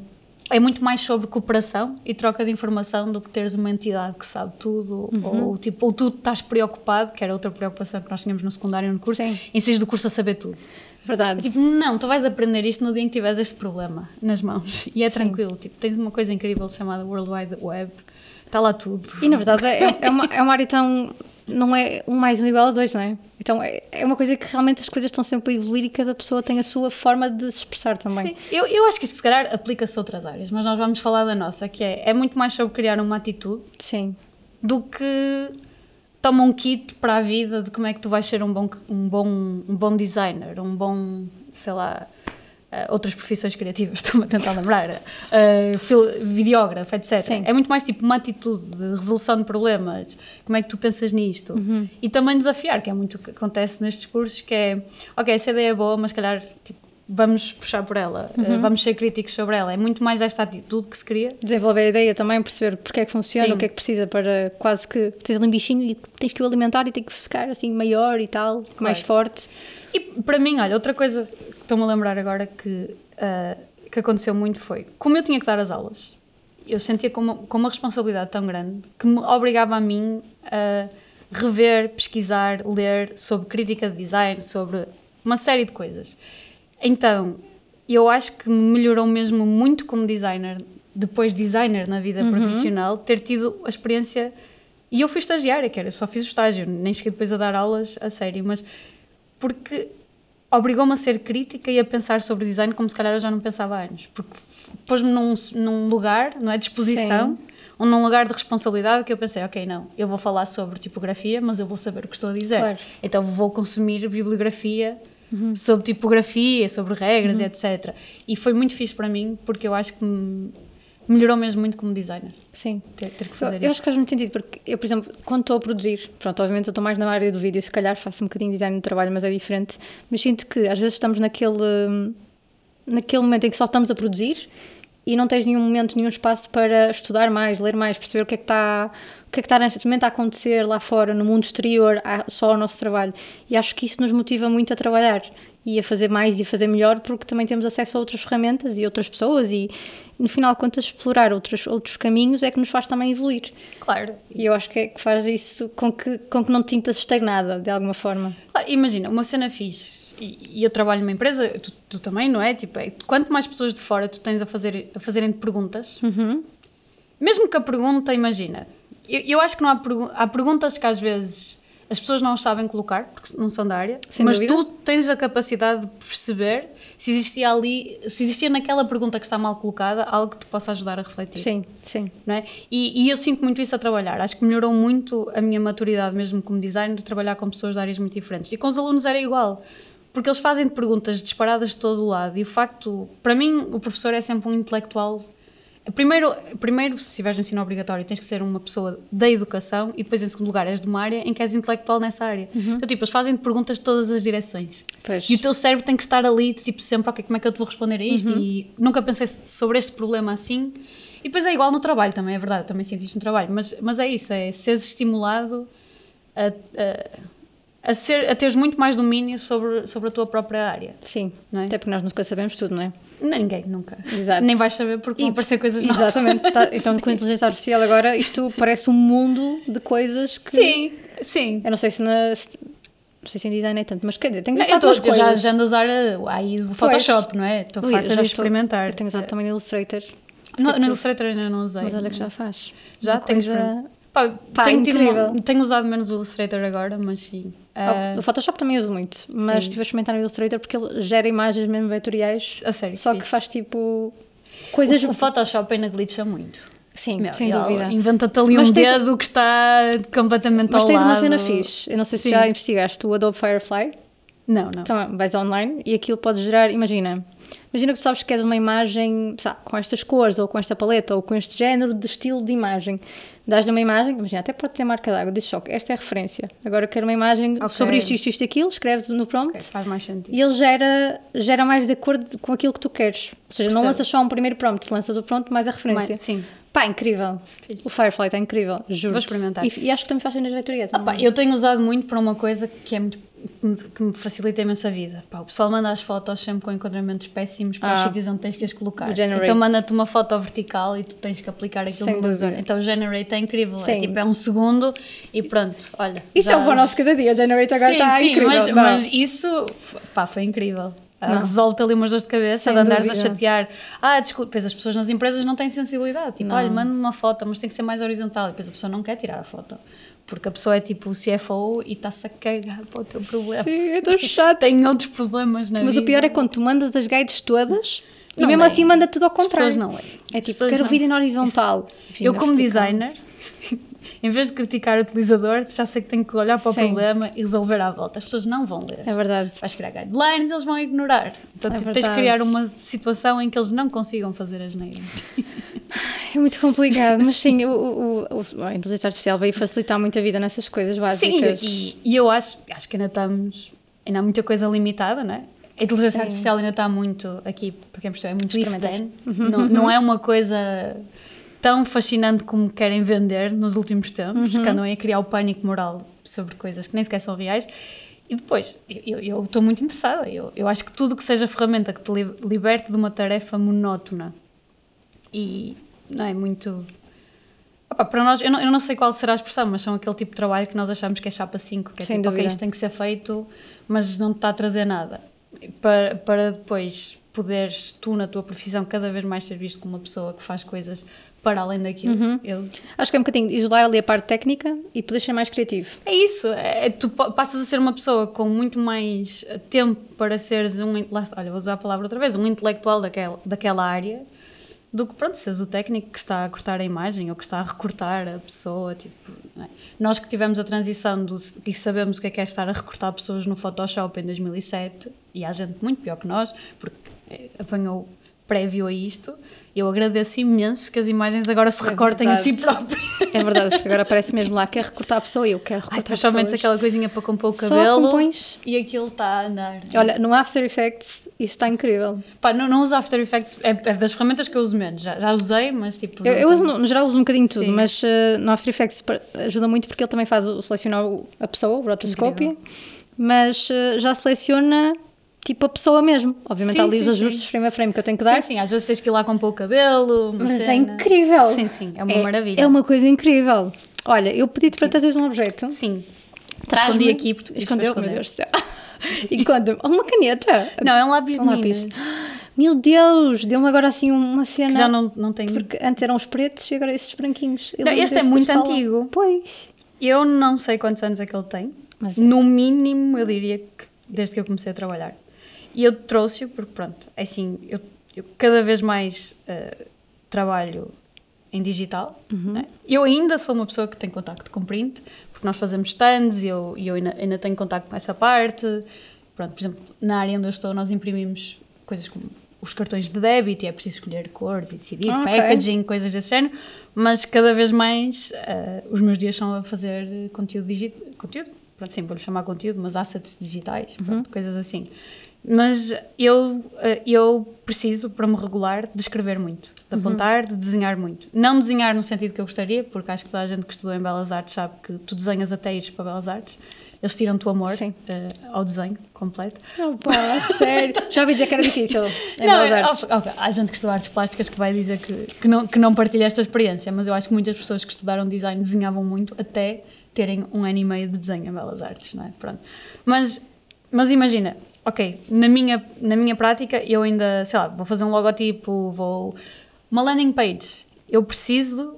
S2: é muito mais sobre cooperação e troca de informação do que teres uma entidade que sabe tudo, ou, tipo, ou tu estás preocupado, que era outra preocupação que nós tínhamos no secundário e no curso,
S1: Sim.
S2: em seres do curso a saber tudo.
S1: Verdade.
S2: Tipo, não, tu vais aprender isto no dia em que tiveres este problema nas mãos. E é tranquilo. Tipo, tens uma coisa incrível chamada World Wide Web. Está lá tudo.
S1: E na verdade é, é, uma, é uma área tão. Não é um mais um igual a dois, não é? Então é, é uma coisa que realmente as coisas estão sempre a evoluir e cada pessoa tem a sua forma de se expressar também.
S2: Sim, eu, eu acho que isto se calhar aplica-se a outras áreas, mas nós vamos falar da nossa, que é, é muito mais sobre criar uma atitude
S1: Sim.
S2: do que toma um kit para a vida de como é que tu vais ser um bom, um bom, um bom designer, um bom, sei lá, eh, outras profissões criativas, estou-me a tentar lembrar, fil- videógrafo, etc.
S1: Sim.
S2: É muito mais tipo uma atitude de resolução de problemas, como é que tu pensas nisto. E também desafiar, que é muito o que acontece nestes cursos, que é, ok, essa ideia é boa, mas calhar tipo, vamos puxar por ela, eh, vamos ser críticos sobre ela. É muito mais esta atitude que se cria.
S1: Desenvolver a ideia também, perceber porque é que funciona,
S2: Sim.
S1: o que é que precisa para quase que tens ali um bichinho e tens que o alimentar e tem que ficar assim maior e tal, mais forte.
S2: E para mim, olha, outra coisa que estou-me a lembrar agora que, ah, que aconteceu muito foi, como eu tinha que dar as aulas, eu sentia com uma, com uma responsabilidade tão grande que me obrigava a mim a rever, pesquisar, ler sobre crítica de design, sobre uma série de coisas. Então, eu acho que me melhorou mesmo muito como designer, depois designer na vida profissional, ter tido a experiência. E eu fui estagiária, que era, só fiz o estágio, nem cheguei depois a dar aulas a sério, mas porque obrigou-me a ser crítica e a pensar sobre design como se calhar eu já não pensava há anos. Porque pôs-me num, num lugar, não é? De exposição, ou num lugar de responsabilidade que eu pensei, ok, não, eu vou falar sobre tipografia, mas eu vou saber o que estou a dizer.
S1: Claro.
S2: Então vou consumir bibliografia sobre tipografia, sobre regras, etc. E foi muito fixe para mim, porque eu acho que me melhorou mesmo muito como designer,
S1: Sim.
S2: ter, ter que
S1: Eu,
S2: fazer
S1: eu
S2: isso.
S1: acho que faz muito sentido, porque eu, por exemplo, quando estou a produzir, pronto, obviamente eu estou mais na área do vídeo, se calhar faço um bocadinho de design no trabalho, mas é diferente. Mas sinto que às vezes estamos naquele, naquele momento em que só estamos a produzir e não tens nenhum momento, nenhum espaço para estudar mais, ler mais, perceber o que é que está, que é que está neste momento a acontecer lá fora, no mundo exterior, só ao nosso trabalho. E acho que isso nos motiva muito a trabalhar e a fazer mais e a fazer melhor, porque também temos acesso a outras ferramentas e outras pessoas e no final de contas explorar outros, outros caminhos é que nos faz também evoluir.
S2: Claro.
S1: E eu acho que é que faz isso com que, com que não te sintas estagnada, de alguma forma.
S2: Claro, imagina, uma cena fixe, e, e eu trabalho numa empresa, tu, tu também, não é? Tipo, é, quanto mais pessoas de fora tu tens a, fazer, a fazerem perguntas,
S1: Uhum.
S2: mesmo que a pergunta, imagina, eu, eu acho que não há, pergu- há perguntas que às vezes as pessoas não sabem colocar, porque não são da área,
S1: Sem
S2: mas
S1: dúvida.
S2: tu tens a capacidade de perceber se existia ali, se existia naquela pergunta que está mal colocada, algo que te possa ajudar a refletir
S1: Sim, sim.
S2: não é? E, e eu sinto muito isso a trabalhar. Acho que melhorou muito a minha maturidade, mesmo como designer, de trabalhar com pessoas de áreas muito diferentes. E com os alunos era igual, porque eles fazem perguntas disparadas de todo o lado. E o facto, para mim, o professor é sempre um intelectual. Primeiro, primeiro, se estiveres no ensino obrigatório, tens que ser uma pessoa da educação e depois, em segundo lugar, és de uma área em que és intelectual nessa área. Então, tipo, eles fazem perguntas de todas as direções.
S1: Pois.
S2: E o teu cérebro tem que estar ali, tipo, sempre, ok, como é que eu te vou responder a isto? E nunca pensei sobre este problema assim. E depois é igual no trabalho também, é verdade, também senti isto no trabalho. Mas, mas é isso, é seres estimulado a, a, a, ser, a teres muito mais domínio sobre, sobre a tua própria área.
S1: Sim.
S2: Não é?
S1: Até porque nós nunca sabemos tudo, não é?
S2: Ninguém, nunca.
S1: Exato.
S2: Nem vais saber porque vão aparecer coisas novas.
S1: Exatamente. Tá- então, com a inteligência artificial agora, isto parece um mundo de coisas que.
S2: Sim, sim.
S1: Eu não sei se na. se- Não sei se em design é tanto, mas quer dizer, tenho
S2: Eu,
S1: gostado
S2: tô,
S1: das
S2: eu já,
S1: coisas.
S2: já ando a usar uh, aí o Photoshop, não é? Estou farta de
S1: estou-
S2: experimentar.
S1: Eu tenho usado também no Illustrator.
S2: No, no Illustrator ainda não usei.
S1: Mas olha que já faz.
S2: Já
S1: Uma
S2: tenho
S1: coisa...
S2: Pá,
S1: Pá,
S2: tenho, tido tenho usado menos o Illustrator agora, mas sim. Ah,
S1: O Photoshop também uso muito, mas
S2: Sim.
S1: estive a experimentar no Illustrator porque ele gera imagens mesmo vetoriais,
S2: a sério.
S1: só que
S2: fixe.
S1: faz tipo coisas.
S2: o, o Photoshop ainda glitcha muito.
S1: Sim,
S2: Meu,
S1: sem dúvida.
S2: Inventa-te ali
S1: Mas
S2: um
S1: tens-
S2: dedo que está completamente
S1: Mas
S2: ao
S1: tens
S2: lado.
S1: uma cena fixe. Eu não sei se
S2: Sim.
S1: já investigaste o Adobe Firefly.
S2: Não, não.
S1: Então vais online e aquilo pode gerar, imagina, imagina que tu sabes que queres uma imagem sabe, com estas cores ou com esta paleta ou com este género de estilo de imagem. Dás-lhe uma imagem, imagina, até pode ter marca d'água, diz só que esta é a referência. Agora quero uma imagem
S2: Ok.
S1: sobre isto, isto, isto, aquilo, escreves no prompt
S2: Ok, faz mais sentido.
S1: e ele gera, gera mais de acordo com aquilo que tu queres. Ou seja, não lanças só um primeiro prompt, lanças o prompt mais a referência.
S2: Mas, sim.
S1: Pá, incrível.
S2: Fixe.
S1: O Firefly está incrível, juro.
S2: Vou experimentar.
S1: E, e acho que também faz cenas vetorias.
S2: Ah, pá, eu tenho usado muito para uma coisa que é muito que me- que me facilita imenso a vida. Pá, o pessoal manda as fotos sempre com enquadramentos péssimos para os
S1: Ah.
S2: sítios onde tens que as colocar.
S1: Generate.
S2: Então manda-te uma foto vertical e tu tens que aplicar aquilo
S1: Sem
S2: no
S1: dúvida.
S2: Então o Generate é incrível. É
S1: Sim.
S2: tipo, é um segundo e pronto, olha.
S1: Isso
S2: já-
S1: é o nosso cada dia. O Generator agora
S2: sim,
S1: está
S2: sim,
S1: incrível.
S2: mas, mas isso pá, foi incrível. Ah,
S1: Não.
S2: Resolve-te ali umas dores de cabeça
S1: Sem
S2: de andares
S1: dúvida.
S2: a chatear. Ah, desculpa, depois as pessoas nas empresas não têm sensibilidade. Tipo,
S1: Não.
S2: olha, manda-me uma foto, mas tem que ser mais horizontal. E depois a pessoa não quer tirar a foto. Porque a pessoa é tipo o CFO e está-se a cagar para o teu problema.
S1: Sim, é tão chato.
S2: Tem outros problemas na
S1: Mas
S2: vida.
S1: o pior é quando tu mandas as guides todas e
S2: Não
S1: mesmo
S2: leem.
S1: assim manda tudo ao
S2: As
S1: contrário.
S2: pessoas não leem.
S1: É
S2: As
S1: tipo, quero
S2: não-
S1: vir na horizontal.
S2: Isso- Eu, como designer, em vez de criticar o utilizador, já sei que tenho que olhar para o
S1: Sim.
S2: problema e resolver à volta. As pessoas não vão ler.
S1: É verdade.
S2: Vais criar guidelines, eles vão ignorar. Então
S1: É
S2: tu tens de criar uma situação em que eles não consigam fazer as neiras.
S1: É muito complicado, mas sim, o, o, o- a inteligência artificial veio facilitar muito a vida nessas coisas
S2: Sim,
S1: básicas.
S2: e, e eu acho, acho que ainda estamos. Ainda há muita coisa limitada, não é? A inteligência artificial ainda está muito aqui, percebe, é muito if then. Não, não é uma coisa tão fascinante como querem vender nos últimos tempos, que andam a criar o pânico moral sobre coisas que nem sequer são reais. E depois, eu- estou muito interessada. Eu, eu acho que tudo que seja ferramenta que te li- liberte de uma tarefa monótona e não é muito. Opa, para nós, eu não, eu não sei qual será a expressão, mas são aquele tipo de trabalho que nós achamos que é chapa 5, que é
S1: Sem
S2: tipo, ok,
S1: dúvida.
S2: isto tem que ser feito, mas não te está a trazer nada. Para, para depois poderes, tu na tua profissão, cada vez mais ser visto como uma pessoa que faz coisas para além daquilo.
S1: Uhum.
S2: Eu,
S1: Acho que é um bocadinho isolar ali a parte técnica e poder ser mais criativo.
S2: é isso, é, é- tu pa- passas a ser uma pessoa com muito mais tempo para seres um, lá olha, vou usar a palavra outra vez, um intelectual daquela, daquela área, do que, pronto, seres o técnico que está a cortar a imagem ou que está a recortar a pessoa, tipo, é? Nós que tivemos a transição do, e sabemos o que é que é estar a recortar pessoas no Photoshop em 2007, e há gente muito pior que nós, porque eh, apanhou prévio a isto, eu agradeço imenso que as imagens agora se
S1: É
S2: recortem a si
S1: verdade.
S2: próprias.
S1: É verdade, porque agora aparece mesmo lá, quer recortar a pessoa eu quero
S2: Ai,
S1: recortar
S2: metes
S1: pessoas.
S2: aquela coisinha para compor o
S1: Só
S2: cabelo
S1: compões.
S2: e aquilo está a andar.
S1: Olha, no After Effects isto está incrível.
S2: Pá, não, não uso After Effects, é, é das ferramentas que eu uso menos. Já, já usei, mas tipo.
S1: Eu, eu uso, no, no geral uso um bocadinho tudo,
S2: Sim.
S1: mas eh, no After Effects ajuda muito porque ele também faz o selecionar a pessoa, o rotoscopia, mas eh, já seleciona tipo a pessoa mesmo. Obviamente
S2: Sim,
S1: há ali
S2: sim,
S1: os ajustes
S2: sim.
S1: frame a frame que eu tenho que dar,
S2: Sim, sim, às vezes tens que ir lá compor o cabelo.
S1: mas é
S2: cena.
S1: incrível.
S2: Sim, sim, é uma maravilha.
S1: É uma coisa incrível. Olha, eu pedi-te para trazeres um objeto.
S2: Sim.
S1: Traz-me-
S2: aqui porque
S1: Escondeu, meu. Deus do céu. E oh, uma caneta.
S2: Não, é um lápis
S1: Um
S2: de
S1: lápis. Meu Deus, deu-me agora assim uma cena.
S2: que já não, não tenho.
S1: Porque antes eram os pretos e agora esses branquinhos.
S2: Não, este é muito antigo.
S1: Pois.
S2: Eu não sei quantos anos é que ele tem.
S1: Mas é.
S2: No mínimo, eu diria que desde que eu comecei a trabalhar. E eu trouxe-o porque, pronto, é assim, eu, eu cada vez mais eh, trabalho em digital.
S1: Uhum.
S2: né? Eu ainda sou uma pessoa que tem contacto com print, porque nós fazemos stands e eu, eu ainda, ainda tenho contacto com essa parte. Pronto, por exemplo, na área onde eu estou, nós imprimimos coisas como os cartões de débito e é preciso escolher cores e decidir,
S1: Ah,
S2: packaging, coisas desse género, mas cada vez mais eh, os meus dias são a fazer conteúdo digital, conteúdo, pronto, sim, vou-lhe chamar conteúdo, mas assets digitais, pronto, coisas assim. Mas eu, eh, eu preciso, para me regular, de escrever muito, de apontar, de desenhar muito. Não desenhar no sentido que eu gostaria, porque acho que toda a gente que estudou em Belas Artes sabe que tu desenhas até ires para Belas Artes, eles tiram-te o amor eh, ao desenho completo.
S1: Oh, pá, sério. Já ouvi dizer que era difícil em
S2: Não,
S1: Belas Artes.
S2: Há gente que estuda artes plásticas que vai dizer que, que, não, que não partilha esta experiência, mas eu acho que muitas pessoas que estudaram design desenhavam muito até terem um ano e meio de desenho em Belas Artes, não é? Pronto. Mas, mas imagina, ok, na minha, na minha prática eu ainda, sei lá, vou fazer um logotipo, vou... Uma landing page. Eu preciso,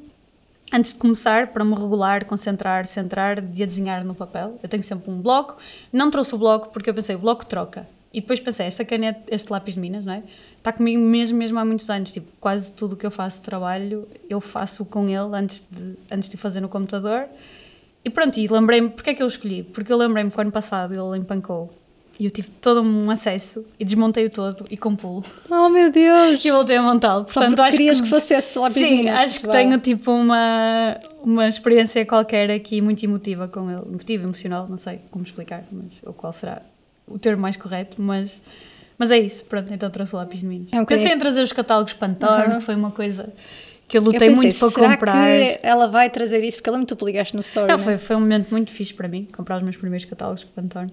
S2: antes de começar, para me regular, concentrar, centrar, de a desenhar no papel. Eu tenho sempre um bloco. Não trouxe o bloco porque eu pensei, o bloco troca. E depois pensei, esta caneta, este lápis de Minas, não é? Está comigo mesmo, mesmo há muitos anos. Tipo, quase tudo o que eu faço de trabalho, eu faço com ele antes de, antes de fazer no computador. E pronto, e lembrei-me, porque é que eu escolhi? Porque eu lembrei-me que o ano passado ele empancou. E eu tive todo um acesso e desmontei-o todo e com pulo.
S1: Oh meu Deus!
S2: E voltei a montá-lo.
S1: Porque
S2: acho
S1: querias que, fosse esse de
S2: Sim,
S1: meninas.
S2: acho que
S1: Uau.
S2: tenho tipo uma, uma experiência qualquer aqui muito emotiva com ele. Emotiva, emocional, não sei como explicar, mas ou qual será o termo mais correto, mas, mas é isso. Pronto, então trouxe o lápis de meninas.
S1: É um
S2: Pensei em trazer os catálogos Pantone,
S1: Uhum.
S2: que foi uma coisa que eu
S1: Eu
S2: lutei
S1: pensei,
S2: muito para
S1: será
S2: comprar.
S1: que ela vai trazer isso? Porque ela muito tu ligaste no story,
S2: Não,
S1: né?
S2: foi, foi um momento muito fixe para mim, comprar os meus primeiros catálogos Pantone.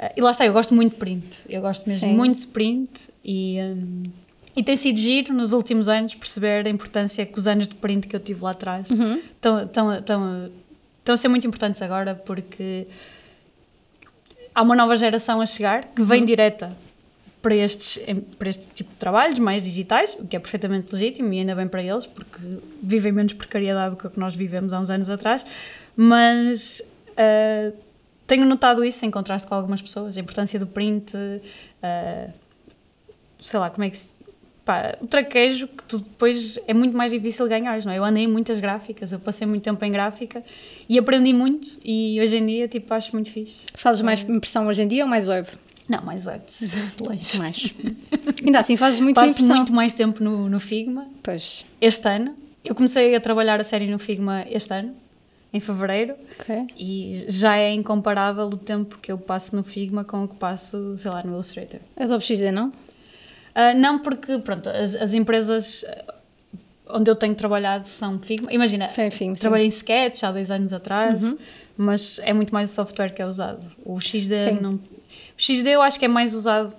S2: Eh, e lá está, eu gosto muito de print. Eu gosto mesmo
S1: Sim.
S2: muito de print e, hum, e tem sido giro nos últimos anos perceber a importância que os anos de print que eu tive lá atrás
S1: Uhum.
S2: estão, estão a ser muito importantes agora porque há uma nova geração a chegar que
S1: Uhum.
S2: vem direta para, estes, para este tipo de trabalhos mais digitais, o que é perfeitamente legítimo e ainda bem para eles, porque vivem menos precariedade do que o que nós vivemos há uns anos atrás, mas ah, tenho notado isso em contraste com algumas pessoas, a importância do print, ah, sei lá, como é que se... Pá, o traquejo que tu depois é muito mais difícil ganhar, não é? Eu andei em muitas gráficas, eu passei muito tempo em gráfica e aprendi muito e hoje em dia, tipo, acho muito fixe.
S1: Fazes mais impressão hoje em dia ou mais web?
S2: Não, mais web, de longe.
S1: Mais. Ainda assim, fazes muito
S2: Passo muito mais tempo no, no Figma
S1: Pois,
S2: este ano. Eu comecei a trabalhar a série no Figma este ano, em fevereiro,
S1: ok.
S2: e já é incomparável o tempo que eu passo no Figma com o que passo, sei lá, no Illustrator.
S1: Adobe XD, não?
S2: Ah, não porque, pronto, as, as empresas ah, onde eu tenho trabalhado são Figma. Imagina,
S1: Figma,
S2: trabalhei em Sketch há dois anos atrás, mas é muito mais o software que é usado. O XD
S1: Sim.
S2: não... O XD eu acho que é mais usado,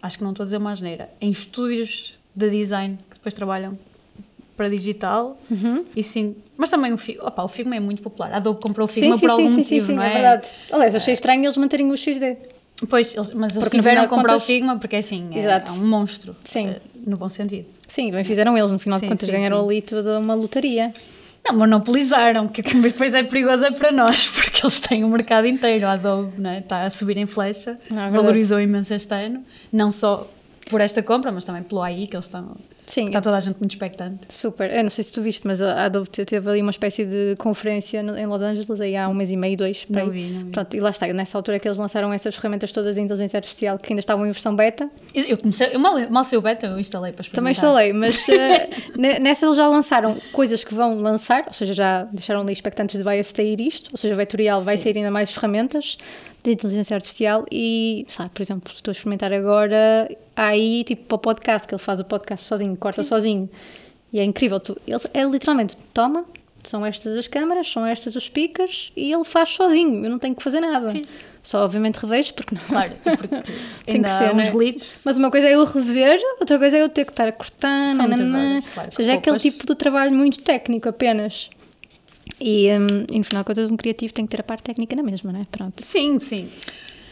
S2: acho que não estou a dizer uma asneira, em estúdios de design que depois trabalham para digital
S1: Uhum.
S2: e sim... Mas também o Figma, opa, o Figma é muito popular. A Adobe comprou o Figma
S1: sim,
S2: por
S1: sim,
S2: algum
S1: sim,
S2: motivo,
S1: sim, sim,
S2: não
S1: é
S2: é?
S1: verdade. Aliás, eu achei estranho eles manterem o XD.
S2: Pois, eles- mas eles
S1: Porque,
S2: tiveram
S1: de
S2: comprar
S1: contas-
S2: o Figma porque assim, é, é um monstro.
S1: Sim.
S2: eh, no bom sentido.
S1: Sim, bem fizeram eles, no final
S2: Sim,
S1: de contas
S2: sim,
S1: ganharam
S2: sim.
S1: ali toda uma lotaria.
S2: Não, monopolizaram, que que depois é perigoso é para nós, porque eles têm o mercado inteiro. A Adobe né, está a subir em flecha,
S1: Não, é verdade.
S2: valorizou imenso este ano, não só por esta compra, mas também pelo AI, que eles estão.
S1: Sim,
S2: Está toda a gente muito expectante.
S1: super. Eu não sei se tu viste, mas a Adobe te- teve ali uma espécie de conferência em Los Angeles aí há um mês e meio, dois.
S2: Não vi, não vi.
S1: Pronto, e lá está, nessa altura que eles lançaram essas ferramentas todas de inteligência artificial que ainda estavam em versão beta.
S2: Eu, eu comecei, eu mal, mal sei o beta, eu instalei para
S1: Também instalei, mas ne- nessa eles já lançaram coisas que vão lançar, ou seja, já deixaram ali expectantes de vai sair isto, ou seja, o vetorial vai
S2: Sim.
S1: sair ainda mais ferramentas de inteligência artificial e, sabe, por exemplo, estou a experimentar agora aí, tipo, para o podcast, que ele faz o podcast sozinho, corta sozinho, e é incrível, tu, ele, é literalmente, toma, são estas as câmaras, são estas os speakers, e ele faz sozinho, eu não tenho que fazer nada.
S2: Fixe.
S1: Só, obviamente, revejo, porque não...
S2: Claro, porque
S1: Tem que ser,
S2: uns
S1: né?
S2: glitches.
S1: Mas uma coisa é eu rever, outra coisa é eu ter que estar a cortar, nananã.
S2: claro,
S1: ou seja, é
S2: que
S1: aquele tipo de trabalho muito técnico apenas. E, hum, e no final de contas, um criativo tem que ter a parte técnica na mesma, não é? Pronto.
S2: Sim, sim.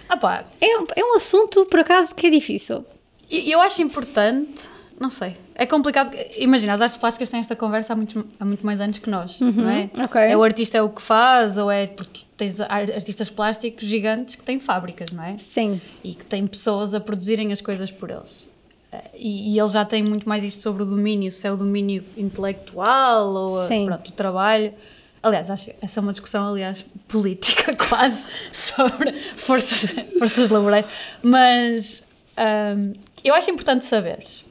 S2: Ah pá,
S1: É, um- é um assunto, por acaso, que é difícil.
S2: E eu acho importante, não sei, é complicado. Imagina, as artes plásticas têm esta conversa há muito, há muito mais anos que nós, não é?
S1: Uhum, ok.
S2: É o artista é o que faz, ou é porque tens ar- artistas plásticos gigantes que têm fábricas, não é?
S1: Sim.
S2: E que têm pessoas a produzirem as coisas por eles. Eh, E, e eles já têm muito mais isto sobre o domínio, se é o domínio intelectual ou a- pronto, o trabalho. Aliás, acho que essa é uma discussão, aliás, política quase, sobre forças, forças laborais. Mas hum, eu acho importante saberes.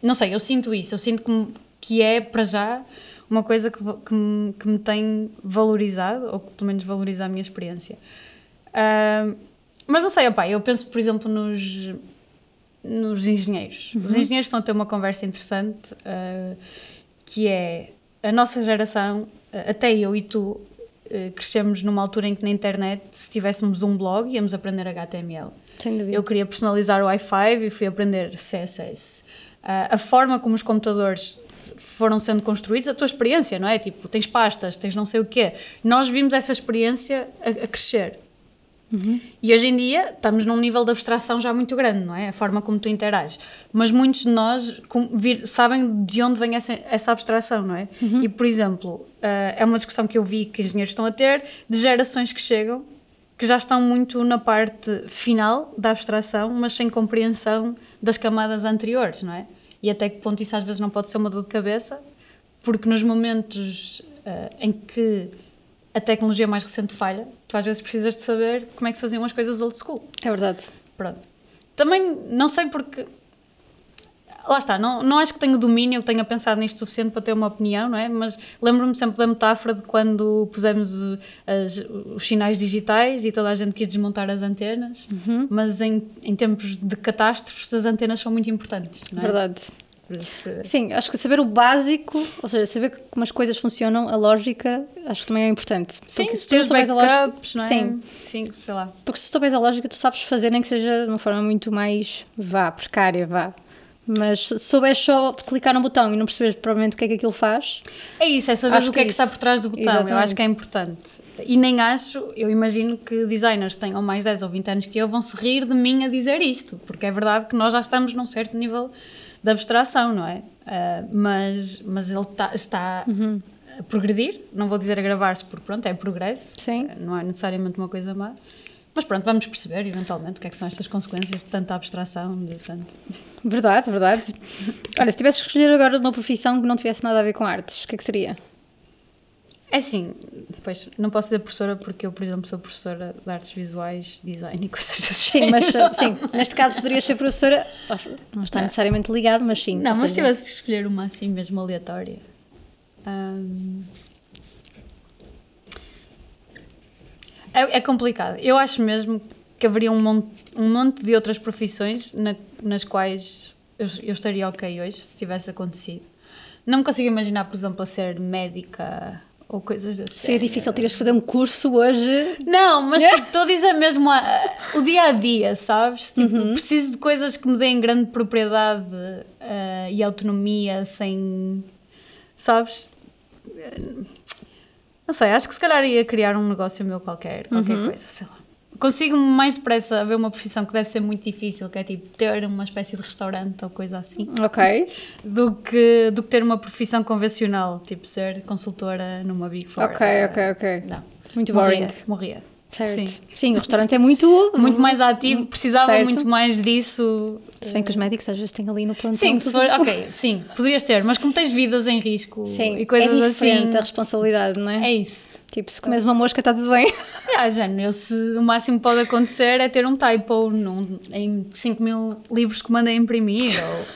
S2: Não sei, eu sinto isso. Eu sinto que, que é, para já, uma coisa que, que, me, que me tem valorizado, ou que pelo menos valoriza a minha experiência. Hum, mas não sei, opá, eu penso, por exemplo, nos, nos engenheiros. Os engenheiros estão a ter uma conversa interessante, uh, que é a nossa geração, até eu e tu, uh, crescemos numa altura em que na internet, se tivéssemos um blog, íamos aprender HTML.
S1: Sem dúvida.
S2: Eu queria personalizar o i5 e fui aprender CSS. Ah, a forma como os computadores foram sendo construídos, a tua experiência, não é? Tipo, tens pastas, tens não sei o quê. Nós vimos essa experiência a, a crescer. E hoje em dia estamos num nível de abstração já muito grande, não é? A forma como tu interages. Mas muitos de nós vir- sabem de onde vem essa, essa abstração, não é? E, por exemplo, ah, é uma discussão que eu vi que engenheiros estão a ter de gerações que chegam que já estão muito na parte final da abstração, mas sem compreensão das camadas anteriores, não é? E até que ponto isso às vezes não pode ser uma dor de cabeça, porque nos momentos ah, em que a tecnologia mais recente falha, tu às vezes precisas de saber como é que se faziam as coisas old school.
S1: É verdade.
S2: Pronto. também não sei porque. Lá está, não, não acho que tenho domínio, que tenha pensado nisto suficiente para ter uma opinião, não é? Mas lembro-me sempre da metáfora de quando pusemos as, os sinais digitais e toda a gente quis desmontar as antenas,
S1: Uhum.
S2: mas em, em tempos de catástrofes as antenas são muito importantes, não é?
S1: Verdade.
S2: Por-
S1: Sim, acho que saber o básico, ou seja, saber como as coisas funcionam, a lógica, acho que também é importante.
S2: Sim,
S1: Porque se tu souberes a lógica.
S2: não é?
S1: Sim,
S2: Sim, sei lá.
S1: porque se tu souberes a lógica, tu sabes fazer, nem que seja de uma forma muito mais, vá, precária, vá. Mas se souberes só de clicar no botão e não perceberes provavelmente o que é que aquilo faz,
S2: É isso, é saber o que
S1: que
S2: é
S1: é
S2: que está por trás do botão. Eu
S1: Exatamente.
S2: acho que é importante. E nem acho, eu imagino que designers que tenham mais 10 ou 20 anos que eu vão se rir de mim a dizer isto, porque é verdade que nós já estamos num certo nível de abstração, não é? Ah, mas, mas ele tá- está
S1: Uhum.
S2: a progredir, não vou dizer a gravar-se porque pronto, é progresso,
S1: Sim.
S2: Ah, não é necessariamente uma coisa má. Mas pronto, vamos perceber eventualmente o que é que são estas consequências de tanta abstração, de tanto.
S1: verdade, verdade. Olha, se tivesse que escolher agora uma profissão que não tivesse nada a ver com artes, o que é que seria?
S2: É assim, pois, não posso ser professora porque eu, por exemplo, sou professora de artes visuais, design e coisas desse
S1: Sim, mas sim, neste caso poderias ser professora, não está necessariamente ligado, mas sim.
S2: Não, mas
S1: seja,
S2: tivesse que escolher uma assim mesmo aleatória. Hum, É, é complicado. Eu acho mesmo que haveria um monte, um monte de outras profissões na- nas quais eu, eu estaria ok hoje, se tivesse acontecido. Não me consigo imaginar, por exemplo, a ser médica ou coisas desse
S1: Seria
S2: género.
S1: difícil, terias de fazer um curso hoje.
S2: Não, mas tipo, estou a dizer mesmo a- a- o dia a dia, sabes? Tipo,
S1: Uhum.
S2: preciso de coisas que me deem grande propriedade eh, e autonomia sem. Sabes? Eh, Não sei, acho que se calhar ia criar um negócio meu qualquer, qualquer
S1: Uhum.
S2: coisa, sei lá. Consigo mais depressa ver uma profissão que deve ser muito difícil, que é tipo ter uma espécie de restaurante ou coisa assim,
S1: Ok,
S2: do que, do que ter uma profissão convencional, tipo ser consultora numa Big Four.
S1: ok,
S2: Eh,
S1: ok, ok.
S2: Não.
S1: Muito
S2: morria,
S1: boring.
S2: Morria.
S1: Certo.
S2: Sim.
S1: Sim. o restaurante é muito.
S2: Muito mais ativo, precisava
S1: Certo.
S2: muito mais disso.
S1: Se bem que os médicos às vezes têm ali no plantão.
S2: Sim, se for, ok, sim, poderias ter, mas como tens vidas em risco
S1: Sim,
S2: e coisas
S1: é
S2: assim.
S1: diferente a responsabilidade, não é?
S2: É isso.
S1: Tipo, se comes uma mosca está tudo bem.
S2: Ah, já, eu, se, o máximo que pode acontecer é ter um typo num, em 5 mil livros que mandei imprimir, ou,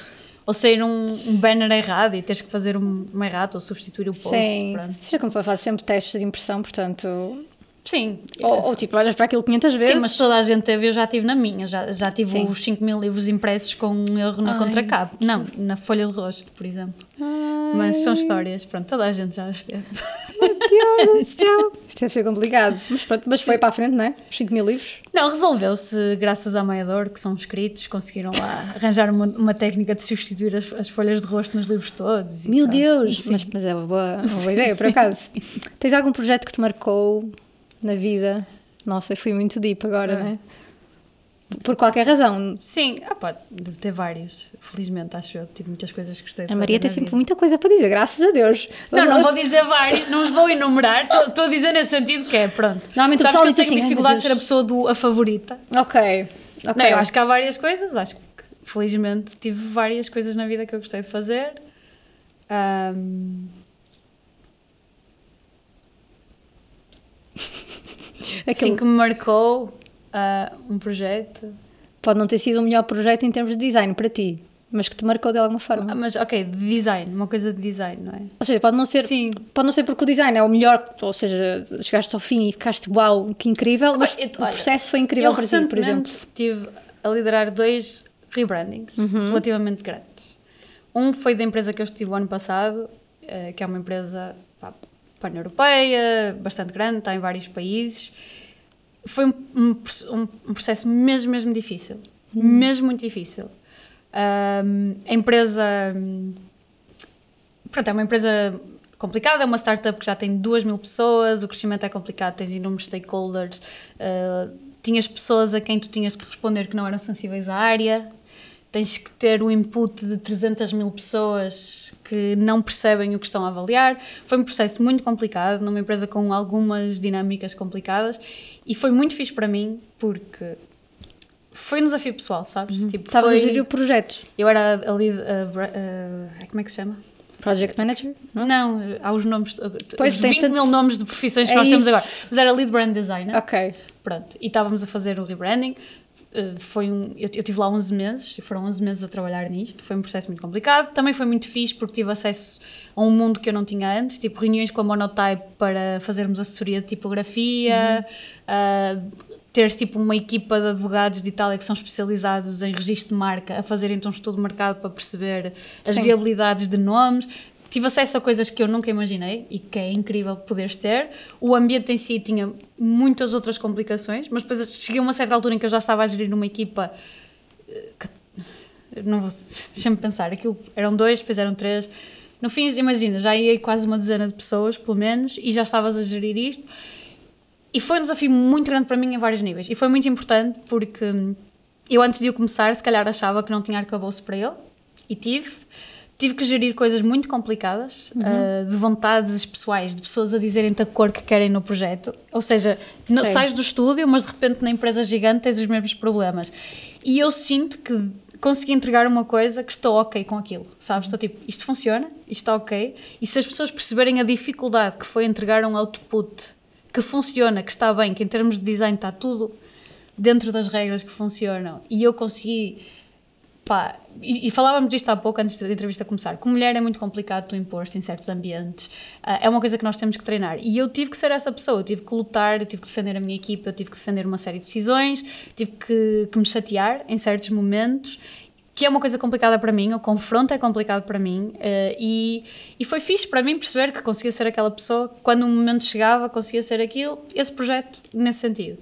S2: ou sair um, um banner errado e teres que fazer um, um errado ou substituir o post.
S1: Sim.
S2: pronto.
S1: Seja como for, fazes sempre testes de impressão, portanto.
S2: Sim.
S1: Ou, ou, tipo, olhas para aquilo 500 vezes.
S2: Sim, mas toda a gente teve, eu já tive na minha, já, já tive
S1: Sim.
S2: os 5 mil livros impressos com um erro na
S1: Ai,
S2: contracapa. Não, na folha de rosto, por exemplo. Mas são histórias, pronto, toda a gente já as teve.
S1: Deus do céu. Isto deve ser complicado. Mas pronto, mas foi para a frente, não é? Os 5 mil livros.
S2: Não, resolveu-se graças à Maiador, que são escritos, conseguiram lá arranjar uma, uma técnica de substituir as, as folhas de rosto nos livros todos.
S1: Meu
S2: pronto.
S1: Deus! Mas, mas é uma boa, uma boa ideia, por acaso. Tens algum projeto que te marcou na vida? Nossa, eu fui muito deep agora,
S2: É.
S1: não é? Por qualquer razão.
S2: Sim, ah, pode deve ter vários, felizmente, acho eu. Tive muitas coisas que gostei de
S1: A Maria tem sempre
S2: vida.
S1: muita coisa para dizer, graças a Deus.
S2: Não, não vou dizer vários, não os vou enumerar, estou a dizer nesse sentido que é, pronto.
S1: Normalmente
S2: Sabes que eu tenho
S1: assim, "Ai, meu
S2: dificuldade de ser a
S1: Deus."
S2: pessoa do, a favorita.
S1: Ok. ok.
S2: Não, eu acho que há várias coisas, acho que felizmente tive várias coisas na vida que eu gostei de fazer. Ahm,
S1: Aquilo
S2: assim que me marcou ah, um projeto.
S1: pode não ter sido o melhor projeto em termos de design para ti, mas que te marcou de alguma forma.
S2: Ah, Mas ok, de design, uma coisa de design, não é?
S1: Ou seja, pode não ser,
S2: Sim.
S1: pode não ser porque o design é o melhor, ou seja, chegaste ao fim e ficaste uau, que incrível, mas
S2: eu-
S1: o
S2: olha,
S1: processo foi incrível para ti, por exemplo.
S2: estive a liderar dois rebrandings
S1: Uhum.
S2: relativamente grandes. Um foi da empresa que eu estive o ano passado, eh, que é uma empresa pan-europeia, bastante grande, está em vários países. Foi um, um um- um processo mesmo, mesmo difícil.
S1: Uhum.
S2: Mesmo muito difícil. Ahm, a empresa. hum, Pronto, é uma empresa complicada, é uma startup que já tem 2 mil pessoas, o crescimento é complicado, tens inúmeros stakeholders, ah, tinhas pessoas a quem tu tinhas que responder que não eram sensíveis à área, tens que ter o input de 300 mil pessoas que não percebem o que estão a avaliar. Foi um processo muito complicado, numa empresa com algumas dinâmicas complicadas, e foi muito fixe para mim, porque foi um desafio pessoal, sabes? Tipo,
S1: Estavas
S2: foi...
S1: a gerir o projeto.
S2: Eu era a lead. a bra- a- como é que se chama?
S1: Project Manager? Não?
S2: Não, há os nomes.
S1: Pois,
S2: os
S1: tem
S2: 20
S1: tanto-
S2: mil nomes de profissões que
S1: É
S2: nós temos
S1: isso.
S2: agora. Mas era lead brand designer.
S1: Ok.
S2: Pronto. E estávamos a fazer o rebranding. Uh, foi um, eu, eu tive lá 11 meses, foram 11 meses a trabalhar nisto, foi um processo muito complicado. Também foi muito fixe porque tive acesso a um mundo que eu não tinha antes, tipo reuniões com a Monotype para fazermos assessoria de tipografia, uhum. uh, teres tipo uma equipa de advogados de Itália que são especializados em registro de marca a fazer então um estudo de mercado para perceber as Sim. viabilidades de nomes tive acesso a coisas que eu nunca imaginei e que é incrível poderes ter. O ambiente em si tinha muitas outras complicações, mas depois cheguei a uma certa altura em que eu já estava a gerir uma equipa eh, deixa-me pensar, aquilo eram dois, depois eram três. No fim, imagina, já ia quase uma dezena de pessoas, pelo menos, e já estavas a gerir isto. E foi um desafio muito grande para mim em vários níveis. E foi muito importante porque eu, antes de o começar, se calhar achava que não tinha arcabouço para ele, e tive tive que gerir coisas muito complicadas, uhum. uh, de vontades pessoais, de pessoas a dizerem-te a cor que querem no projeto. Ou seja, no, sais do estúdio, mas de repente na empresa gigante tens os mesmos problemas. E eu sinto que consegui entregar uma coisa que estou ok com aquilo, sabes? Estou tipo, isto funciona, isto está ok. E se as pessoas perceberem a dificuldade que foi entregar um output que funciona, que está bem, que em termos de design está tudo dentro das regras que funcionam, e eu consegui Pá, e, falávamos disto há pouco antes da entrevista começar. Com mulher é muito complicado tu impor-te em certos ambientes. Uh, é uma coisa que nós temos que treinar. E eu tive que ser essa pessoa. Eu tive que lutar, eu tive que defender a minha equipa, eu tive que defender uma série de decisões, tive que, que me chatear em certos momentos que é uma coisa complicada para mim, o confronto é complicado para mim uh, e, e foi fixe para mim perceber que conseguia ser aquela pessoa, quando o momento chegava, conseguia ser aquilo, esse projeto nesse sentido.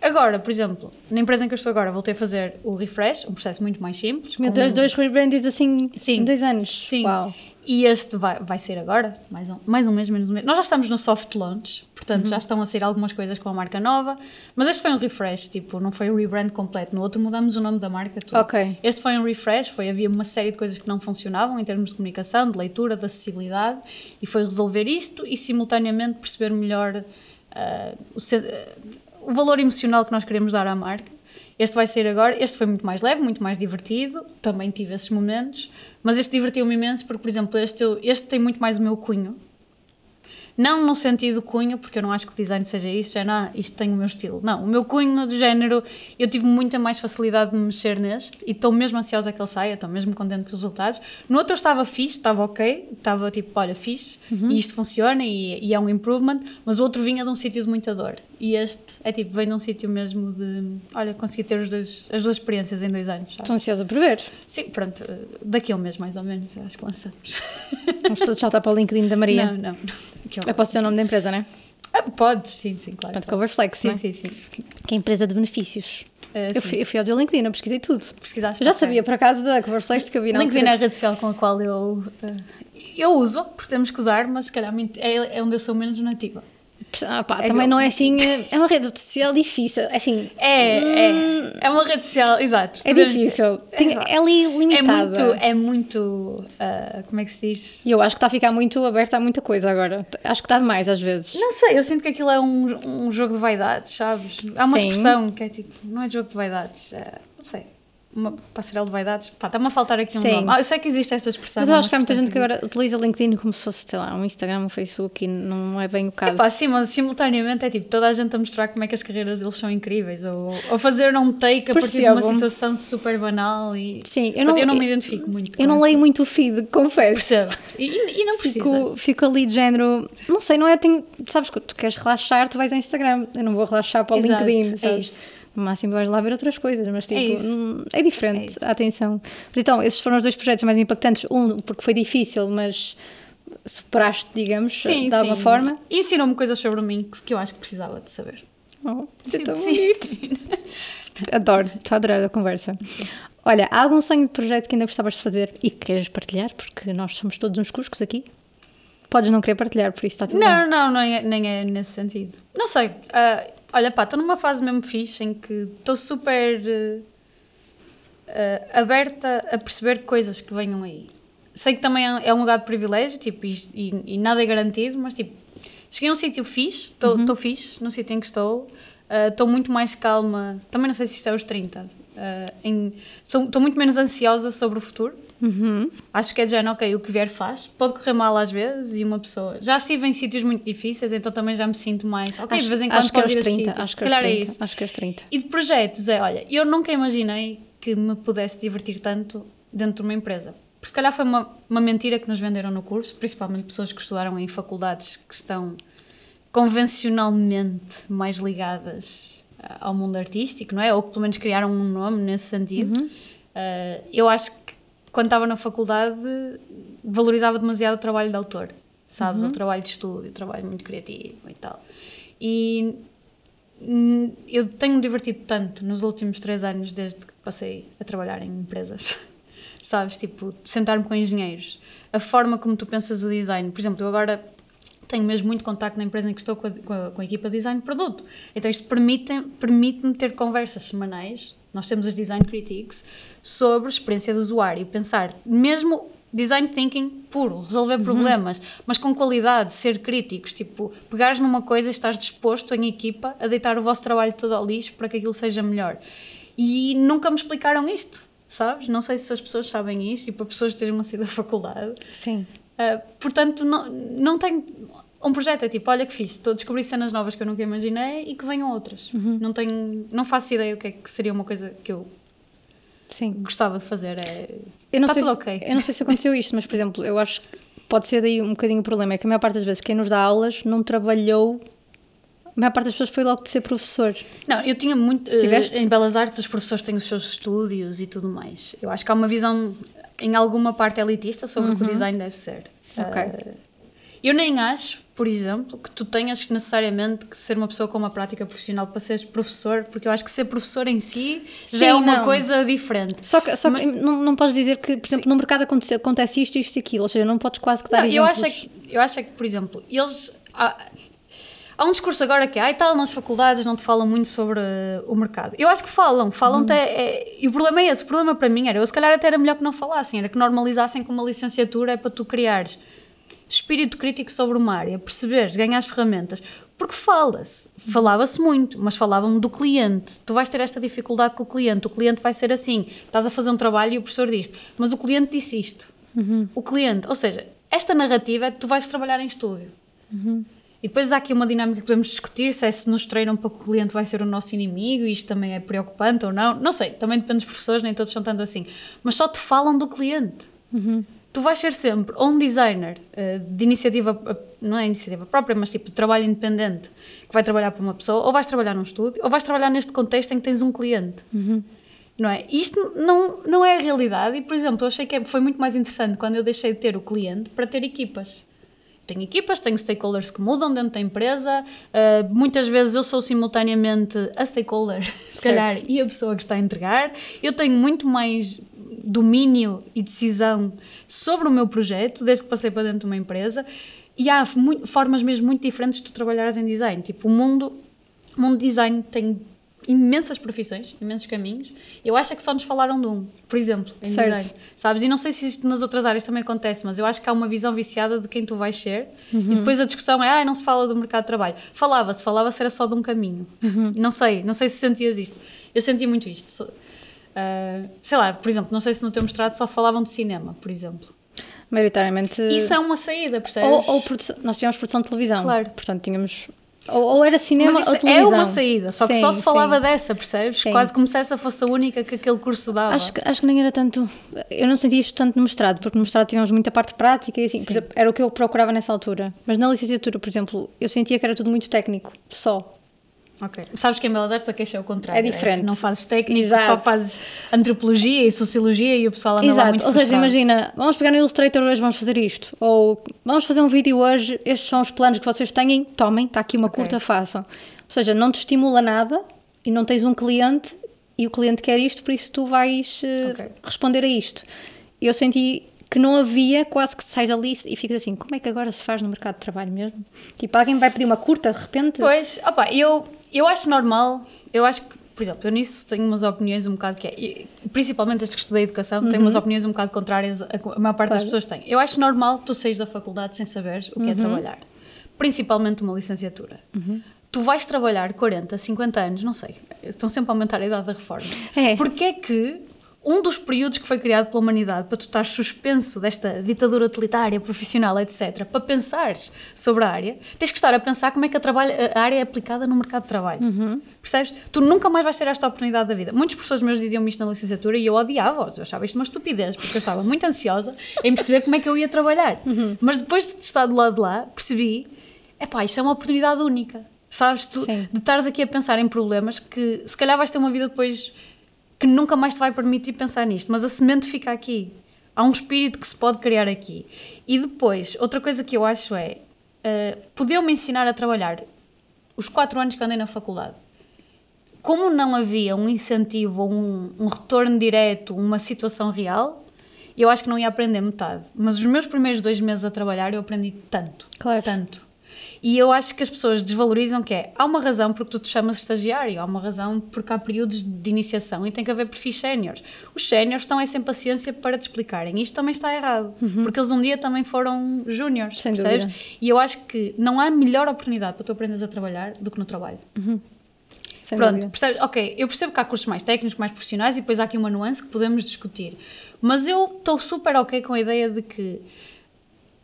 S2: Agora, por exemplo, na empresa em que eu estou agora, voltei a fazer o refresh, um processo muito mais simples.
S1: Meu Deus, dois rebrands assim Sim. em dois anos.
S2: Sim. Uau. E este vai, vai ser agora, mais um, mais um mês, menos um mês. Nós já estamos no soft launch, portanto uhum. já estão a sair algumas coisas com a marca nova, mas este foi um refresh, tipo, não foi um rebrand completo. No outro mudamos o nome da marca, tudo.
S1: Ok.
S2: Este foi um refresh, foi, havia uma série de coisas que não funcionavam em termos de comunicação, de leitura, de acessibilidade, e foi resolver isto e simultaneamente perceber melhor uh, o, o valor emocional que nós queremos dar à marca. Este vai ser agora, este foi muito mais leve, muito mais divertido, também tive esses momentos, mas este divertiu-me imenso porque, por exemplo, este, este tem muito mais o meu cunho, não no sentido cunho, porque eu não acho que o design seja isto, já não, isto tem o meu estilo. Não, o meu cunho do género, eu tive muita mais facilidade de me mexer neste e estou mesmo ansiosa que ele saia, estou mesmo contente com os resultados. No outro eu estava fixe, estava ok, estava tipo, olha, fixe, uhum. e isto funciona e, e, é um improvement, mas o outro vinha de um sítio de muita dor. E este é tipo, vem de um sítio mesmo de, olha, consegui ter os dois, as duas experiências em dois anos.
S1: Estou ansiosa por ver.
S2: Sim, pronto, daqui a um mês mais ou menos, acho que lançamos.
S1: Vamos todos saltar para o LinkedIn da Maria.
S2: Não, não.
S1: Eu posso ser o nome da empresa, não é?
S2: Ah, podes, sim, sim, claro.
S1: Portanto, Coverflex,
S2: sim,
S1: é?
S2: Sim, sim.
S1: Que é empresa de benefícios. Uh, eu, fui, eu, fui, ao teu LinkedIn, eu pesquisei tudo.
S2: Pesquisaste?
S1: Eu já sabia, por acaso, da Coverflex que eu vi na
S2: LinkedIn é a rede social com a qual eu... Uh, eu uso, porque temos que usar, mas se calhar é, é onde eu sou menos nativa.
S1: Ah, pá, é também não é assim. Eh, é uma rede social difícil. É assim.
S2: É, hum, é. É uma rede social, exato.
S1: É difícil. Tem, é, é ali limitada.
S2: É muito. É muito uh, como é que se diz?
S1: E eu acho que está a ficar muito aberta a muita coisa agora. Acho que está demais às vezes.
S2: Não sei, eu sinto que aquilo é um, um jogo de vaidades, sabes? Há uma Sim. expressão que é tipo. Não é jogo de vaidades. É, não sei uma passarela de vaidades. Pá, está-me a faltar aqui um Sim. nome. Ah, eu sei que existe esta expressão.
S1: Mas eu acho que há muita gente que agora utiliza o LinkedIn como se fosse, sei lá, um Instagram, um Facebook e não é bem o caso.
S2: Epá, sim, mas simultaneamente é tipo toda a gente a mostrar como é que as carreiras deles são incríveis ou, ou fazer um take a Percebo. partir de uma situação super banal e...
S1: Sim, eu não,
S2: eu não me identifico muito
S1: Eu não leio muito o feed, confesso.
S2: Percebo. E, e não precisas.
S1: Fico, fico ali de género... Não sei, não é... Tenho, sabes que tu queres relaxar, tu vais ao Instagram. Eu não vou relaxar para o Exato, LinkedIn, é sabes? É isso. No máximo vais lá ver outras coisas, mas tipo, é, é diferente é a atenção. então, esses foram os dois projetos mais impactantes. Um, porque foi difícil, mas superaste, digamos, sim, de alguma sim. forma.
S2: E ensinou-me coisas sobre mim que eu acho que precisava de saber.
S1: Oh, é tão bonito. Sim. Adoro, estou a adorar a conversa. Olha, há algum sonho de projeto que ainda gostavas de fazer e que queres partilhar? Porque nós somos todos uns cuscos aqui. Podes não querer partilhar, por isso está tudo
S2: não,
S1: bem.
S2: Não, não, é, nem é nesse sentido. Não sei. Uh, olha, pá, estou numa fase mesmo fixe em que estou super uh, aberta a perceber coisas que venham aí. Sei que também é um lugar de privilégio, tipo, e, e, e nada é garantido, mas tipo, cheguei a um sítio fixe, estou uhum. fixe no sítio em que estou, estou uh, muito mais calma, também não sei se isto é os 30, estou muito menos ansiosa sobre o futuro
S1: Uhum.
S2: Acho que é de género, ok, o que vier faz. Pode correr mal às vezes e uma pessoa. Já estive em sítios muito difíceis, então também já me sinto mais. Ok,
S1: acho,
S2: de vez em quando
S1: é aos
S2: ir a
S1: 30,
S2: sítios.
S1: acho que aos
S2: calhar
S1: 30,
S2: é isso.
S1: Acho que aos 30.
S2: E de projetos, é, olha, eu nunca imaginei que me pudesse divertir tanto dentro de uma empresa. Porque se calhar foi uma, uma mentira que nos venderam no curso, principalmente pessoas que estudaram em faculdades que estão convencionalmente mais ligadas ah, ao mundo artístico, não é? Ou que pelo menos criaram um nome nesse sentido. Ah, eu acho que quando estava na faculdade valorizava demasiado o trabalho de autor, sabes? O trabalho de estúdio, o trabalho muito criativo e tal. E eu tenho-me divertido tanto nos últimos três anos desde que passei a trabalhar em empresas. Sabes? Tipo, sentar-me com engenheiros. A forma como tu pensas o design. Por exemplo, eu agora tenho mesmo muito contacto na empresa em que estou com a, com a, com a equipa de design de produto. Então isto permite-me permite ter conversas semanais, nós temos as design critiques, sobre experiência do usuário. Pensar, mesmo design thinking puro, resolver problemas, mas com qualidade, ser críticos, tipo, pegares numa coisa e estás disposto em equipa a deitar o vosso trabalho todo ao lixo para que aquilo seja melhor. E nunca me explicaram isto, sabes? Não sei se as pessoas sabem isto e para pessoas terem uma saída da faculdade.
S1: Sim.
S2: Uh, portanto, não, não tenho. Um projeto é tipo, olha que fiz, estou a descobrir cenas novas que eu nunca imaginei e que venham outras. Não tenho, não faço ideia o que é que seria uma coisa que eu
S1: Sim.
S2: gostava de fazer. É,
S1: Eu não,
S2: Tá
S1: sei
S2: tudo
S1: se,
S2: ok.
S1: eu não sei se aconteceu isto, mas, por exemplo, eu acho que pode ser daí um bocadinho o problema. É que a maior parte das vezes quem nos dá aulas não trabalhou. A maior parte das pessoas foi logo de ser professor.
S2: Não, eu tinha muito. uh,
S1: Tiveste?
S2: em Belas Artes, os professores têm os seus estúdios e tudo mais. Eu acho que há uma visão, em alguma parte, elitista sobre o que o design deve ser.
S1: Uhum. Ok.
S2: Uh, eu nem acho, por exemplo, que tu tenhas necessariamente que ser uma pessoa com uma prática profissional para seres professor, porque eu acho que ser professor em si
S1: Sim,
S2: já é uma
S1: não.
S2: coisa diferente.
S1: Só que, só que
S2: Mas-
S1: não, não podes dizer que, por exemplo, no mercado acontece, acontece isto, isto e aquilo. Ou seja, não podes quase que dar
S2: Não, eu, acho é que, eu acho é que, por exemplo, eles. Há, há um discurso agora que, ai tal, nas faculdades não te falam muito sobre uh, o mercado. Eu acho que falam, falam até. é- e o problema é esse. O problema para mim era, eu se calhar até era melhor que não falassem, era que normalizassem que uma licenciatura é para tu criares espírito crítico sobre uma área, perceberes, ganhares ferramentas. Porque fala-se, falava-se muito, mas falavam do cliente. Tu vais ter esta dificuldade com o cliente, o cliente vai ser assim. Estás a fazer um trabalho e o professor diz mas o cliente disse isto. O cliente, ou seja, esta narrativa é que tu vais trabalhar em estúdio. E depois há aqui uma dinâmica que podemos discutir, se é se nos treinam para que o cliente vai ser o nosso inimigo e isto também é preocupante ou não. Não sei, também depende dos professores, nem todos são tanto assim. Mas só te falam do cliente. Tu vais ser sempre ou um designer eh, de iniciativa, eh, não é iniciativa própria, mas tipo de trabalho independente, que vai trabalhar para uma pessoa, ou vais trabalhar num estúdio, ou vais trabalhar neste contexto em que tens um cliente. Não é? Isto não, não é a realidade e, por exemplo, eu achei que é- foi muito mais interessante quando eu deixei de ter o cliente para ter equipas. Tenho equipas, tenho stakeholders que mudam dentro da empresa, uh, muitas vezes eu sou simultaneamente a stakeholder, se calhar, e a pessoa que está a entregar. Eu tenho muito mais domínio e decisão sobre o meu projeto desde que passei para dentro de uma empresa e há formas mesmo muito diferentes de tu trabalhares em design. Tipo, o mundo, o mundo design tem imensas profissões, imensos caminhos. Eu acho é que só nos falaram de um, por exemplo, em
S1: Certo.
S2: design. Sabes? E não sei se isto nas outras áreas também acontece, mas eu acho que há uma visão viciada de quem tu vais ser. E depois a discussão é, ah, não se fala do mercado de trabalho. Falava-se, falava-se, era só de um caminho. Não sei, não sei se sentias isto. Eu sentia muito isto. Ah, sei lá, por exemplo, não sei se no teu mestrado só falavam de cinema, por exemplo.
S1: Maioritariamente.
S2: Isso é uma saída, percebes?
S1: ou, ou produção- nós tivemos produção de televisão.
S2: Claro.
S1: Portanto, tínhamos. Ou, ou era cinema ou
S2: é
S1: televisão.
S2: uma saída, só que
S1: Sim,
S2: só se falava
S1: sim.
S2: dessa, percebes?
S1: Sim.
S2: Quase como se essa fosse a única que aquele curso dava.
S1: Acho que, acho que nem era tanto. Eu não sentia isto tanto no mestrado, porque no mestrado tínhamos muita parte prática e assim, por exemplo, era o que eu procurava nessa altura. Mas na licenciatura, por exemplo, eu sentia que era tudo muito técnico, só.
S2: Ok. Sabes que em Belas Artes a queixa é o contrário.
S1: É diferente.
S2: que não fazes técnico,
S1: Exato.
S2: só fazes antropologia e sociologia e o pessoal anda lá
S1: Exato,
S2: muito
S1: ou seja,
S2: frustrado.
S1: imagina, vamos pegar no Illustrator hoje, vamos fazer isto. Ou vamos fazer um vídeo hoje, estes são os planos que vocês têm, tomem, está aqui uma
S2: Ok.
S1: curta, façam. Ou seja, não te estimula nada e não tens um cliente e o cliente quer isto, por isso tu vais eh,
S2: Ok.
S1: responder a isto. Eu senti que não havia, quase que sais ali e ficas assim, como é que agora se faz no mercado de trabalho mesmo? Tipo, alguém vai pedir uma curta de repente?
S2: Pois, opa, eu, eu acho normal, eu acho que, por exemplo, eu nisso tenho umas opiniões um bocado que é, principalmente as que estudei educação, tenho umas opiniões um bocado contrárias a, que a maior parte das
S1: Uhum. Claro.
S2: pessoas tem. Eu acho normal tu saís da faculdade sem saberes o que é
S1: Uhum.
S2: trabalhar. Principalmente uma licenciatura. Tu vais trabalhar 40, 50 anos, não sei, estão sempre a aumentar a idade da reforma.
S1: É.
S2: Porquê é que um dos períodos que foi criado pela humanidade para tu estar suspenso desta ditadura utilitária, profissional, etc., para pensares sobre a área, tens que estar a pensar como é que a, trabalho, a área é aplicada no mercado de trabalho.
S1: Uhum.
S2: Percebes? Tu nunca mais vais ter esta oportunidade da vida. Muitos professores meus diziam-me isto na licenciatura e eu odiava-os. Eu achava isto uma estupidez, porque eu estava muito ansiosa em perceber como é que eu ia trabalhar.
S1: Uhum.
S2: Mas depois de estar do lado de lá, percebi: epá, isto é uma oportunidade única. Sabes? Tu,
S1: Sim.
S2: de estares aqui a pensar em problemas que se calhar vais ter uma vida depois que nunca mais te vai permitir pensar nisto, mas a semente fica aqui. Há um espírito que se pode criar aqui. E depois, outra coisa que eu acho é, uh, podeu-me ensinar a trabalhar os quatro anos que andei na faculdade. Como não havia um incentivo, ou um, um retorno direto, uma situação real, eu acho que não ia aprender metade. Mas os meus primeiros dois meses a trabalhar eu aprendi tanto.
S1: Claro.
S2: Tanto. E eu acho que as pessoas desvalorizam que é, há uma razão porque tu te chamas estagiário, há uma razão porque há períodos de iniciação e tem que haver perfis séniores. Os séniores estão é sem paciência para te explicarem. Isto também está errado, porque eles um dia também foram júniores, percebes?
S1: dúvida.
S2: E eu acho que não há melhor oportunidade para tu aprenderes a trabalhar do que no trabalho.
S1: Sem
S2: Pronto, percebes? Ok, eu percebo que há cursos mais técnicos, mais profissionais e depois há aqui uma nuance que podemos discutir. Mas eu estou super ok com a ideia de que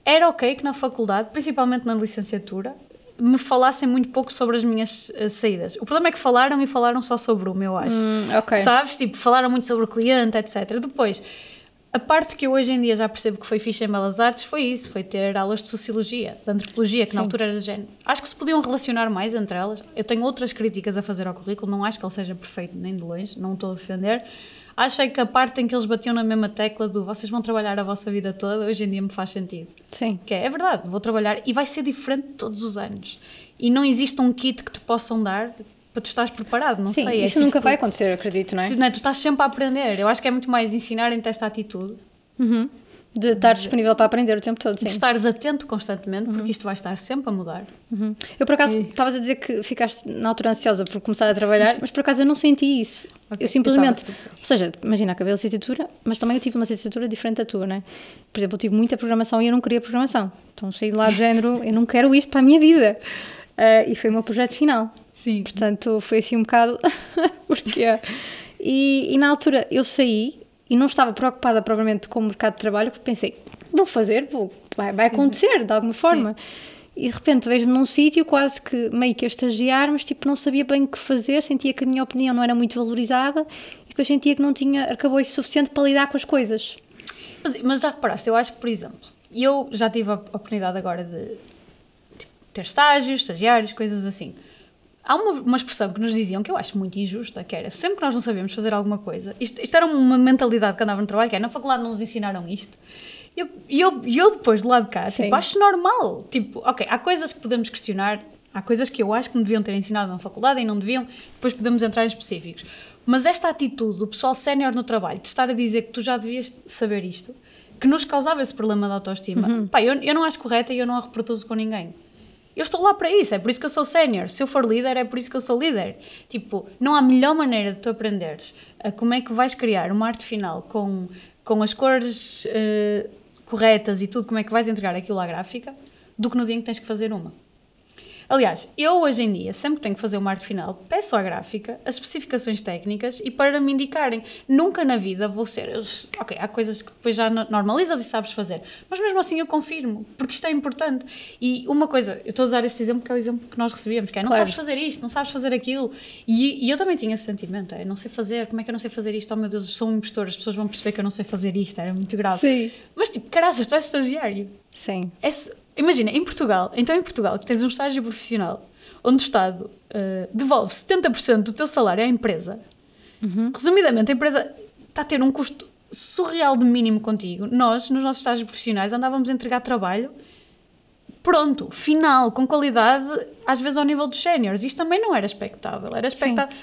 S2: era ok que na faculdade, principalmente na licenciatura, me falassem muito pouco sobre as minhas eh, saídas. O problema é que falaram e falaram só sobre uma, eu acho.
S1: Hum, ok.
S2: Sabes? Tipo, falaram muito sobre o cliente, etc. Depois, a parte que eu hoje em dia já percebo que foi fixe em Belas Artes foi isso, foi ter aulas de Sociologia, de Antropologia, que na
S1: Sim.
S2: altura era de género. Acho que se podiam relacionar mais entre elas. Eu tenho outras críticas a fazer ao currículo, não acho que ele seja perfeito nem de longe, não estou a defender. Acho é que a parte em que eles batiam na mesma tecla do vocês vão trabalhar a vossa vida toda, hoje em dia me faz sentido.
S1: Sim.
S2: Que é, é verdade, vou trabalhar e vai ser diferente todos os anos. E não existe um kit que te possam dar para tu estares preparado, não
S1: Sim,
S2: sei. é
S1: isso nunca
S2: tipo-
S1: vai acontecer, acredito, não é?
S2: Tu, não é? Tu estás sempre a aprender. Eu acho que é muito mais ensinarem-te esta atitude,
S1: Uhum. De estar disponível para aprender o tempo todo, sim.
S2: de estares atento constantemente, porque isto vai estar sempre a mudar.
S1: Uhum. Eu, por acaso, estavas a dizer que ficaste na altura ansiosa por começar a trabalhar, mas por acaso eu não senti isso.
S2: Ok,
S1: Eu simplesmente.
S2: eu
S1: ou seja, imagina, acabei a licenciatura, mas também eu tive uma licenciatura diferente da tua, não é? Por exemplo, eu tive muita programação e eu não queria programação. Então saí de lá do género, eu não quero isto para a minha vida. Ah, e foi o meu projeto final.
S2: Sim.
S1: Portanto, foi assim um bocado. Porquê? E, e na altura eu saí e não estava preocupada propriamente com o mercado de trabalho, porque pensei, vou fazer, vou, vai, vai acontecer de alguma forma. E de repente vejo-me num sítio quase que meio que a estagiar, mas tipo não sabia bem o que fazer, sentia que a minha opinião não era muito valorizada e depois sentia que não tinha arcabouço suficiente para lidar com as coisas.
S2: Mas, mas já reparaste, eu acho que, por exemplo, eu já tive a oportunidade agora de tipo, ter estágios, estagiários, coisas assim. Há uma, uma expressão que nos diziam que eu acho muito injusta, que era sempre que nós não sabemos fazer alguma coisa, isto, isto era uma mentalidade que andava no trabalho, que é na faculdade não nos ensinaram isto. E eu, eu, eu depois do lado de cá,
S1: Sim.
S2: tipo, acho normal. Tipo, ok, há coisas que podemos questionar, há coisas que eu acho que me deviam ter ensinado na faculdade e não deviam, depois podemos entrar em específicos. Mas esta atitude do pessoal sénior no trabalho, de estar a dizer que tu já devias saber isto, que nos causava esse problema de autoestima, pá, eu, eu não acho correta e eu não a reproduzo com ninguém. Eu estou lá para isso, é por isso que eu sou sénior. Se eu for líder, é por isso que eu sou líder. Tipo, não há melhor maneira de tu aprenderes a como é que vais criar uma arte final com, com as cores eh, corretas e tudo, como é que vais entregar aquilo à gráfica, do que no dia em que tens que fazer uma. Aliás, eu hoje em dia, sempre que tenho que fazer uma arte final, peço à gráfica as especificações técnicas e para me indicarem. Nunca na vida vou ser. Ok, há coisas que depois já no- normalizas e sabes fazer, mas mesmo assim eu confirmo, porque isto é importante. E uma coisa, eu estou a usar este exemplo que é o exemplo que nós recebíamos, que é não
S1: Claro.
S2: sabes fazer isto, não sabes fazer aquilo. E, e eu também tinha esse sentimento, é não sei fazer, como é que eu não sei fazer isto? Oh meu Deus, eu sou um impostor, as pessoas vão perceber que eu não sei fazer isto, era muito grave.
S1: Sim.
S2: Mas tipo, caraças, tu és estagiário.
S1: Sim.
S2: Esse- imagina, em Portugal, então em Portugal, que tens um estágio profissional onde o Estado eh, devolve 70% do teu salário à empresa, resumidamente, a empresa está a ter um custo surreal de mínimo contigo. Nós, nos nossos estágios profissionais, andávamos a entregar trabalho pronto, final, com qualidade, às vezes ao nível dos séniores. Isto também não era expectável. Era expectável.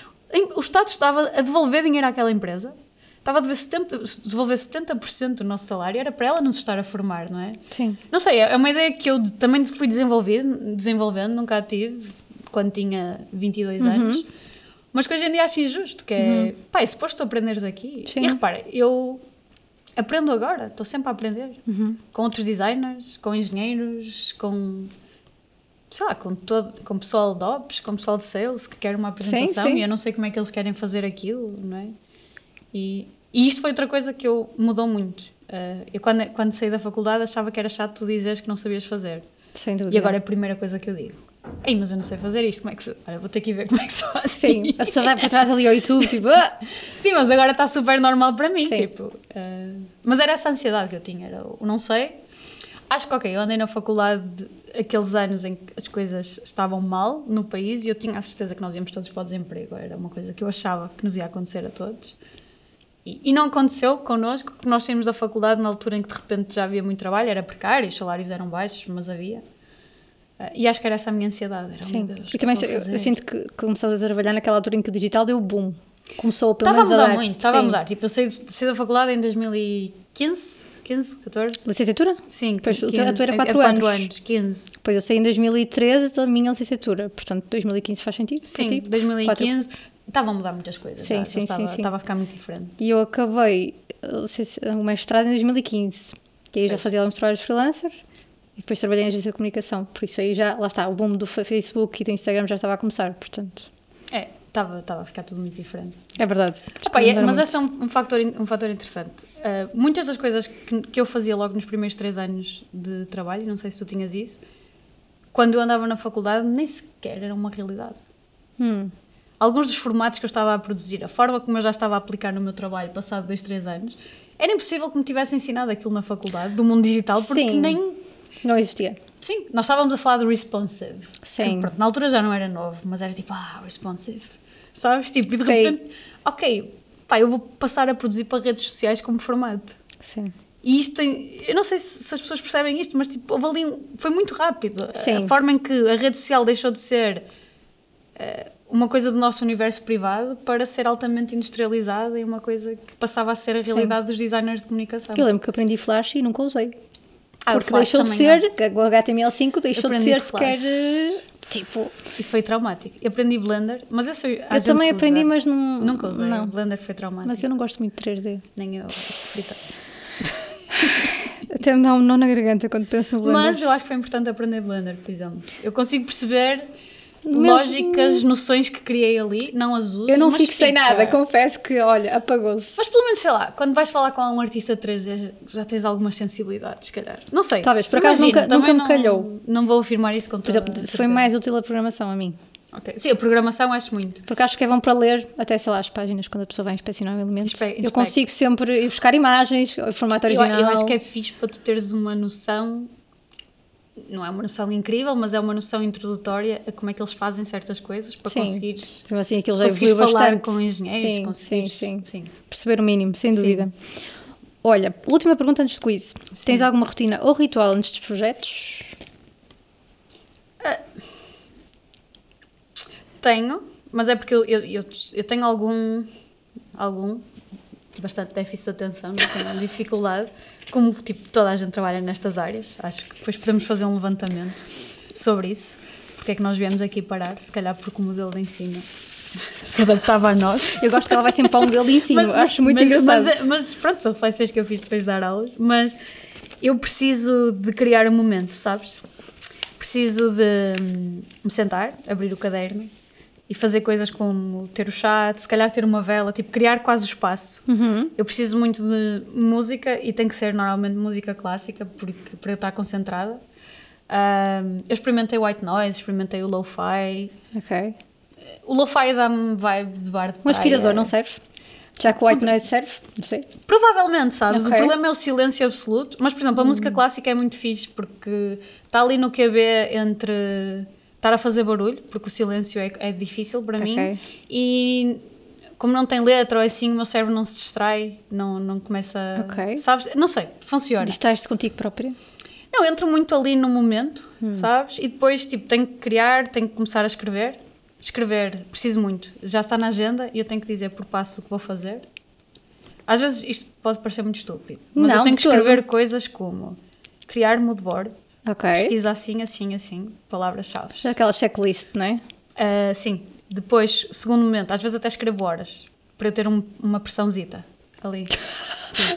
S2: O Estado estava a devolver dinheiro àquela empresa. Estava a devolver 70%, devolver 70% do nosso salário, era para ela nos estar a formar, não é?
S1: Sim.
S2: Não sei, é uma ideia que eu também fui desenvolvendo, desenvolvendo, nunca a tive, quando tinha 22
S1: Uhum.
S2: anos. Mas que hoje em dia acho injusto, que é, pá, é suposto tu aprenderes aqui.
S1: Sim.
S2: E repara, eu aprendo agora, estou sempre a aprender.
S1: Uhum.
S2: Com outros designers, com engenheiros, com, sei lá, com, todo, com pessoal de ops, com pessoal de sales que quer uma apresentação
S1: sim.
S2: e eu não sei como é que eles querem fazer aquilo, não é? E E isto foi outra coisa que eu mudou muito. Uh, eu, quando, quando saí da faculdade, achava que era chato tu dizeres que não sabias fazer.
S1: Sem dúvida.
S2: E agora é a primeira coisa que eu digo. Ei, mas eu não sei fazer isto, como é que se... Olha, vou ter que ir ver como é que se faz.
S1: Sim, a pessoa vai para trás ali ao YouTube, tipo... Ah!
S2: Sim, mas agora está super normal para mim, Sim. tipo... Uh... Mas era essa ansiedade que eu tinha, era o não sei. Acho que, ok, eu andei na faculdade aqueles anos em que as coisas estavam mal no país e eu tinha a certeza que nós íamos todos para o desemprego, era uma coisa que eu achava que nos ia acontecer a todos. E, e não aconteceu connosco, porque nós saímos da faculdade na altura em que de repente já havia muito trabalho, era precário, os salários eram baixos, mas havia. Uh, e acho que era essa a minha ansiedade. Era,
S1: Sim,
S2: Deus,
S1: e também eu, eu, sinto que começámos a trabalhar naquela altura em que o digital deu boom. Começou pelo Estava
S2: a mudar a muito, estava a mudar. Tipo, eu saí, saí da faculdade em 2015, 15, 14.
S1: Licenciatura?
S2: Sim.
S1: Depois 15, a tua era 4
S2: anos. 4 anos, 15.
S1: Depois eu saí em 2013 da minha licenciatura, portanto 2015 faz sentido?
S2: Sim, 2015. Estava a mudar muitas coisas. Sim, já, sim, já estava, sim, sim. Estava a ficar muito diferente.
S1: E eu acabei o mestrado em 2015. E aí já fazia alguns trabalhos freelancer e depois trabalhei em agência de comunicação. Por isso aí já, lá está, o boom do Facebook e do Instagram já estava a começar, portanto.
S2: É, estava, estava a ficar tudo muito diferente.
S1: É verdade.
S2: Opa, é, mas este é um, um, fator, um fator interessante. Uh, muitas das coisas que, que eu fazia logo nos primeiros três anos de trabalho, não sei se tu tinhas isso, quando eu andava na faculdade, nem sequer era uma realidade.
S1: Hum.
S2: Alguns dos formatos que eu estava a produzir, a forma como eu já estava a aplicar no meu trabalho, passado dois, três anos, era impossível que me tivesse ensinado aquilo na faculdade, do mundo digital, porque
S1: Sim.
S2: nem.
S1: Não existia.
S2: Sim, nós estávamos a falar de responsive.
S1: Sim.
S2: Que, pronto, na altura já não era novo, mas era tipo, ah, responsive. Sabes? Tipo, e de Sim. repente, ok, pá, eu vou passar a produzir para redes sociais como formato.
S1: Sim.
S2: E isto tem. Eu não sei se, se as pessoas percebem isto, mas tipo, ali, foi muito rápido.
S1: Sim.
S2: A forma em que a rede social deixou de ser. Uh, uma coisa do nosso universo privado para ser altamente industrializada e uma coisa que passava a ser a realidade Sim. dos designers de comunicação.
S1: Eu lembro que aprendi Flash e nunca usei. Ah, porque deixou de ser, o HTML5 deixou de ser sequer. Tipo.
S2: E foi traumático. Eu aprendi Blender, mas esse
S1: eu, eu também aprendi, mas não.
S2: Nunca usei. Não. Blender foi traumático.
S1: Mas eu não gosto muito de 3D.
S2: Nem eu sofri
S1: Até me dá um nó na garganta quando penso no Blender.
S2: Mas eu acho que foi importante aprender Blender, por exemplo. Eu consigo perceber lógicas, noções que criei ali, não as uso.
S1: Eu não fixei fica. nada, confesso que, olha, apagou-se.
S2: Mas pelo menos, sei lá, quando vais falar com um artista 3D, já tens algumas sensibilidades, se calhar. Não sei.
S1: Talvez, por acaso nunca, nunca me calhou.
S2: Não vou afirmar isto com
S1: Por exemplo, foi mais útil a programação a mim.
S2: Okay. Sim, a programação acho muito.
S1: Porque acho que é bom para ler até, sei lá, as páginas quando a pessoa vai inspecionar um elemento. Eu consigo sempre ir buscar imagens, o formato original.
S2: Eu, eu acho que é fixe para tu teres uma noção não é uma noção incrível, mas é uma noção introdutória a como é que eles fazem certas coisas para sim. conseguires,
S1: assim, aquilo já
S2: conseguires falar
S1: bastante.
S2: com engenheiros,
S1: sim, sim, sim, Perceber o mínimo, sem dúvida. Sim. Olha, última pergunta antes do quiz. Sim. Tens alguma rotina ou ritual antes dos projetos?
S2: Uh, tenho, mas é porque eu, eu, eu, eu tenho algum, algum, bastante déficit de atenção, não tenho dificuldade como tipo, toda a gente trabalha nestas áreas, acho que depois podemos fazer um levantamento sobre isso. Porque é que nós viemos aqui parar? Se calhar porque o modelo de ensino se adaptava a nós.
S1: Eu gosto que ela vai sempre para o modelo de ensino, mas, acho muito mas, engraçado.
S2: Mas, mas, pronto, são reflexões que eu fiz depois de dar aulas, mas eu preciso de criar um momento, sabes? Preciso de hum, me sentar, abrir o caderno e fazer coisas como ter o chat, se calhar ter uma vela, tipo criar quase o espaço.
S1: Uhum.
S2: Eu preciso muito de música e tem que ser normalmente música clássica porque, para eu estar concentrada. Um, eu experimentei white noise, experimentei o lo-fi.
S1: Ok.
S2: O lo-fi dá-me vibe de bar de
S1: Um aspirador não serve? Já que o white noise serve? Não sei.
S2: Provavelmente, sabes? Okay. O problema é o silêncio absoluto. Mas, por exemplo, a música hum. clássica é muito fixe porque está ali no QB entre estar a fazer barulho, porque o silêncio é, é difícil para okay. mim. E como não tem letra ou assim, o meu cérebro não se distrai, não, não começa.
S1: Ok.
S2: Sabes? Não sei, funciona.
S1: Distrais-te contigo própria?
S2: Não, entro muito ali no momento, hum. sabes? E depois, tipo, tenho que criar, tenho que começar a escrever. Escrever, preciso muito. Já está na agenda e eu tenho que dizer por passo o que vou fazer. Às vezes isto pode parecer muito estúpido, mas
S1: não,
S2: eu tenho que escrever coisas como criar moodboard,
S1: Ok.
S2: Pesquisa assim, assim, assim, palavras-chave.
S1: Aquela checklist, não é?
S2: Uh, sim. Depois, segundo momento, às vezes até escrevo horas, para eu ter um, uma pressãozita ali.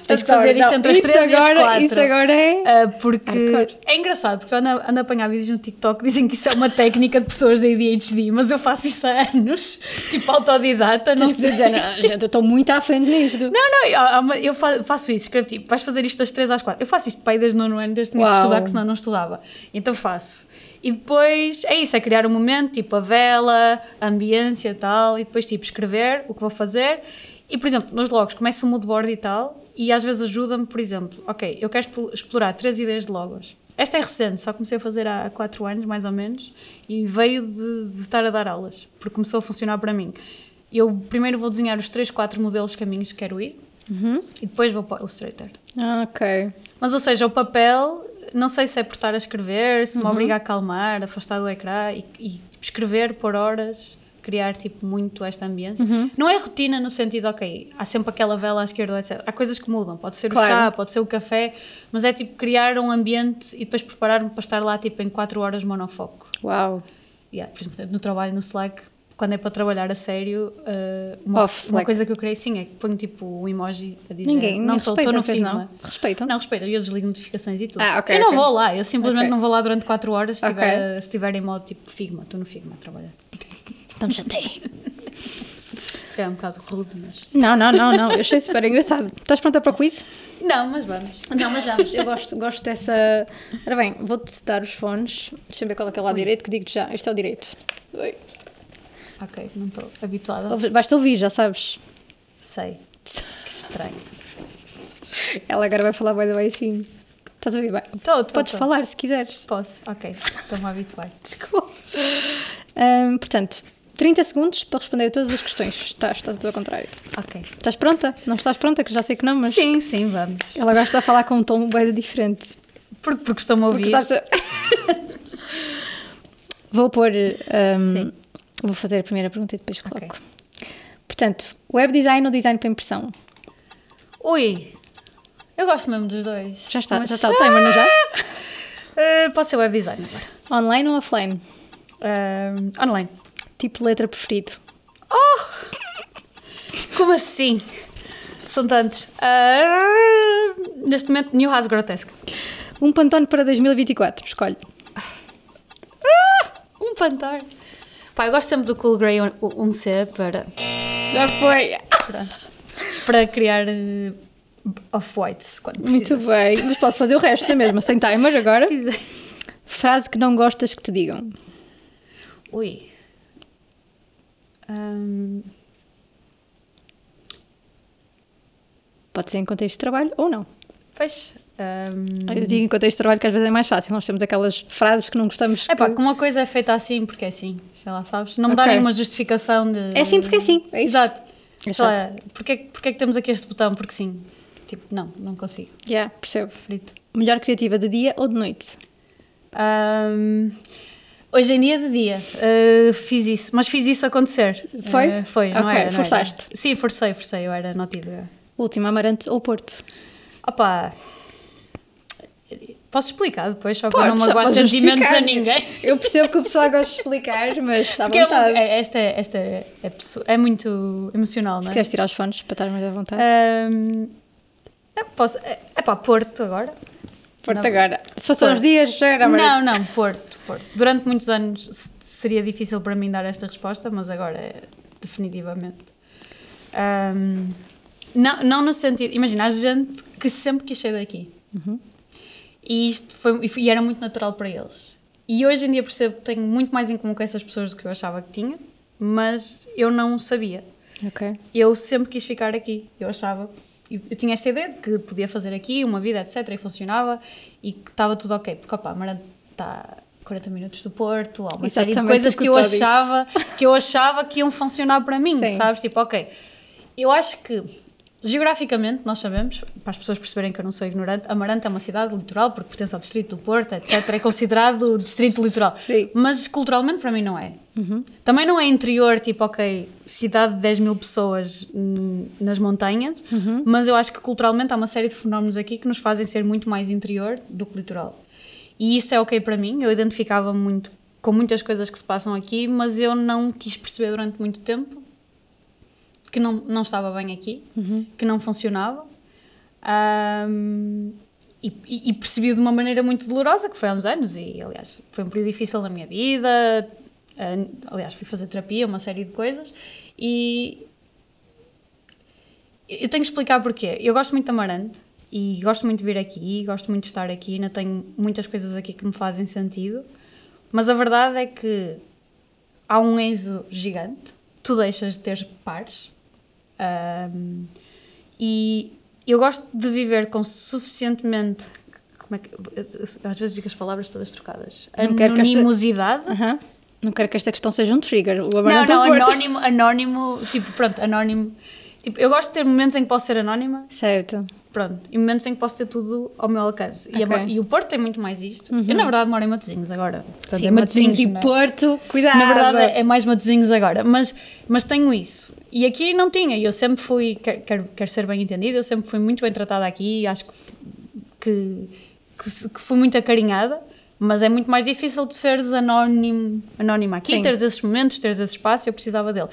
S2: Tens que fazer isto
S1: Não,
S2: entre as 3 e as 4.
S1: Isso agora é.
S2: Ah, porque
S1: Hardcore.
S2: é engraçado, porque eu ando, ando a apanhar vídeos no TikTok dizem que isso é uma técnica de pessoas de ADHD, mas eu faço isso há anos, tipo autodidata, não
S1: dizer,
S2: sei.
S1: género, "Ah, gente, eu estou muito à frente nisto.
S2: Não, não, eu, eu fa- faço isso, escrevo tipo, vais fazer isto das 3 às 4. Eu faço isto para aí desde o nono ano, desde que estudar, que senão não estudava. Então faço. E depois é isso, é criar um momento, tipo a vela, a ambiência e tal, e depois tipo escrever o que vou fazer. E por exemplo, nos logos começo o mood board e tal, e às vezes ajuda-me, por exemplo, ok, eu quero explo- explorar três ideias de logos. Esta é recente, só comecei a fazer há 4 anos, mais ou menos, e veio de, de estar a dar aulas, porque começou a funcionar para mim. Eu primeiro vou desenhar os 3, 4 modelos caminhos que quero ir, e depois vou para o Illustrator.
S1: Ah, ok.
S2: Mas, ou seja, o papel, não sei se é por estar a escrever, se me obriga a acalmar, afastar do ecrã e, e, escrever por horas, criar tipo muito esta ambiência. Não é rotina no sentido, ok, há sempre aquela vela à esquerda, etc. Há coisas que mudam, pode ser
S1: Claro.
S2: o chá, pode ser o café, mas é tipo criar um ambiente e depois preparar-me para estar lá tipo em 4 horas monofoco.
S1: Uau.
S2: Yeah, por exemplo, no trabalho no Slack, quando é para trabalhar a sério, uh, uma,
S1: Off
S2: uma coisa que eu criei sim é que ponho tipo um emoji a dizer
S1: Ninguém
S2: não
S1: estou
S2: no Figma.
S1: não? Respeitam?
S2: Não, respeito, eu desligo notificações e tudo.
S1: Ah, ok,
S2: eu não
S1: ok.
S2: vou lá, eu simplesmente
S1: Ok.
S2: não vou lá durante 4 horas se estiver se estiver em modo tipo Figma, estou no Figma a trabalhar.
S1: Estamos chatei.
S2: Se calhar é um bocado rude, mas.
S1: Não, não, não, não. Eu achei super engraçado. Estás pronta para o quiz?
S2: Não, mas vamos.
S1: Não, mas vamos. Eu gosto, gosto dessa. Ora bem, vou-te dar os fones. Deixa eu ver qual é que é lado direito, que digo já. Este é o direito. Oi.
S2: Ok, não estou habituada.
S1: Ouve- Basta ouvir, já sabes.
S2: Sei. Que estranho.
S1: Ela agora vai falar bem baixinho. Estás a ouvir bem?
S2: Estou, estou.
S1: Podes
S2: estou.
S1: falar se quiseres.
S2: Posso, ok. Estou-me a habituar.
S1: Desculpa. Portanto, 30 segundos para responder a todas as questões. Estás, estás tudo ao contrário.
S2: Ok.
S1: Estás pronta? Não estás pronta? Que já sei que não, mas
S2: Sim, sim, vamos.
S1: ela gosta de falar com um tom bem diferente.
S2: Porque, porque estou-me a ouvir.
S1: estás a- Vou pôr.
S2: Sim.
S1: vou fazer a primeira pergunta e depois coloco. Portanto, web design ou design para impressão?
S2: Ui, eu gosto mesmo dos dois.
S1: Já está,
S2: Mas-
S1: já está o timer, não já?
S2: Eh, pode ser web design agora.
S1: Online ou offline?
S2: Eh, online.
S1: Tipo de letra preferido?
S2: Como assim? São tantos. Ah, neste momento, New House Grotesque.
S1: Um Pantone para 2024, escolhe.
S2: Um pantar. Pá, eu gosto sempre do Cool Grey 1C para,
S1: Já foi!
S2: para criar eh, off-whites quando
S1: Muito
S2: precisas.
S1: bem, mas posso fazer o resto da mesma, sem timer agora.
S2: Se quiser.
S1: Frase que não gostas que te digam.
S2: Ui. Ahm,
S1: Pode ser em contexto de trabalho ou não.
S2: pois. ahm,
S1: Eu digo em contexto de trabalho que às vezes é mais fácil. Nós temos aquelas frases que não gostamos.
S2: É pá,
S1: que...
S2: uma coisa é feita assim porque é assim, sei lá, sabes? Não me
S1: Ok.
S2: darem uma justificação de.
S1: É assim porque é assim, é isso.
S2: Exato.
S1: É
S2: Sei lá, porque, é que- porque é que temos aqui este botão? Porque sim. Tipo, não, não consigo.
S1: Yeah, percebo.
S2: Frito.
S1: Melhor criativa de dia ou de noite?
S2: Ahm, hoje em dia de dia uh, fiz isso, mas fiz isso acontecer.
S1: Foi?
S2: Uh, foi, não
S1: Ok,
S2: era. não
S1: forçaste.
S2: Era. Sim, forcei, forcei, eu era notível.
S1: Última, Amarante ou Porto?
S2: Opa! Posso explicar depois, só para
S1: Podes,
S2: não magoar sentimentos
S1: justificar.
S2: a ninguém.
S1: Eu percebo que o pessoal gosta de explicar, mas está à
S2: é,
S1: vontade.
S2: é- esta, esta é, é é muito emocional,
S1: Se
S2: não é?
S1: quiseres tirar os fones para estar mais à vontade.
S2: É, posso, é, é pá, Porto agora.
S1: Porto
S2: não.
S1: agora. Se fossem uns dias, já era.
S2: Não, não, Porto, Porto. Durante muitos anos seria difícil para mim dar esta resposta, mas agora é definitivamente. Ahm, não, não no sentido. Imagina, há gente que sempre quis sair daqui. E isto foi, e foi- e era muito natural para eles. E hoje em dia percebo que tenho muito mais em comum com essas pessoas do que eu achava que tinha, mas eu não sabia.
S1: Ok.
S2: Eu sempre quis ficar aqui. Eu achava. Eu, tinha esta ideia de que podia fazer aqui uma vida, etc. E funcionava e que estava tudo ok. Porque, opa, Amarante está 40 minutos do Porto, há uma série de
S1: Exatamente
S2: coisas que eu achava que eu achava que iam funcionar para mim,
S1: Sim.
S2: sabes? Tipo, ok. Eu acho que. Geograficamente, nós sabemos, para as pessoas perceberem que eu não sou ignorante, Amarante é uma cidade litoral porque pertence ao distrito do Porto, etc. É considerado distrito litoral.
S1: Sim.
S2: Mas culturalmente para mim não é. Também não é interior, tipo, ok, cidade de 10 mil pessoas nas montanhas, mas eu acho que culturalmente há uma série de fenómenos aqui que nos fazem ser muito mais interior do que litoral. E isso é ok para mim, eu identificava muito com muitas coisas que se passam aqui, mas eu não quis perceber durante muito tempo que não, não estava bem aqui, que não funcionava. Um, e, e, percebi de uma maneira muito dolorosa, que foi há uns anos, e aliás, foi um período difícil na minha vida. Aliás, fui fazer terapia, uma série de coisas, e eu tenho que explicar porquê. Eu gosto muito de Amarante e gosto muito de vir aqui, gosto muito de estar aqui, ainda tenho muitas coisas aqui que me fazem sentido, mas a verdade é que há um êxodo gigante, tu deixas de ter pares. Um, e eu gosto de viver com suficientemente. Como é que, às vezes digo as palavras todas trocadas. Anonimosidade.
S1: Esta... Uhum. Não quero que esta questão seja um trigger. O
S2: não, não, anónimo, anónimo, tipo, pronto, anónimo. Tipo, eu gosto de ter momentos em que posso ser anónima.
S1: Certo.
S2: Pronto, e momentos em que posso ter tudo ao meu alcance. Okay. E, a, e, o Porto tem muito mais isto. Uhum. Eu, na verdade, moro em Matosinhos agora.
S1: Portanto, Sim, é Matosinhos, e Porto, cuidado.
S2: Na verdade, é, é mais Matosinhos agora. Mas, mas tenho isso. E aqui não tinha, eu sempre fui, quero, quero ser bem entendida, eu sempre fui muito bem tratada aqui, acho que, que, que, que fui muito acarinhada, mas é muito mais difícil de seres anónimo, anónima aqui, Sim. teres esses momentos, teres esse espaço, eu precisava dele.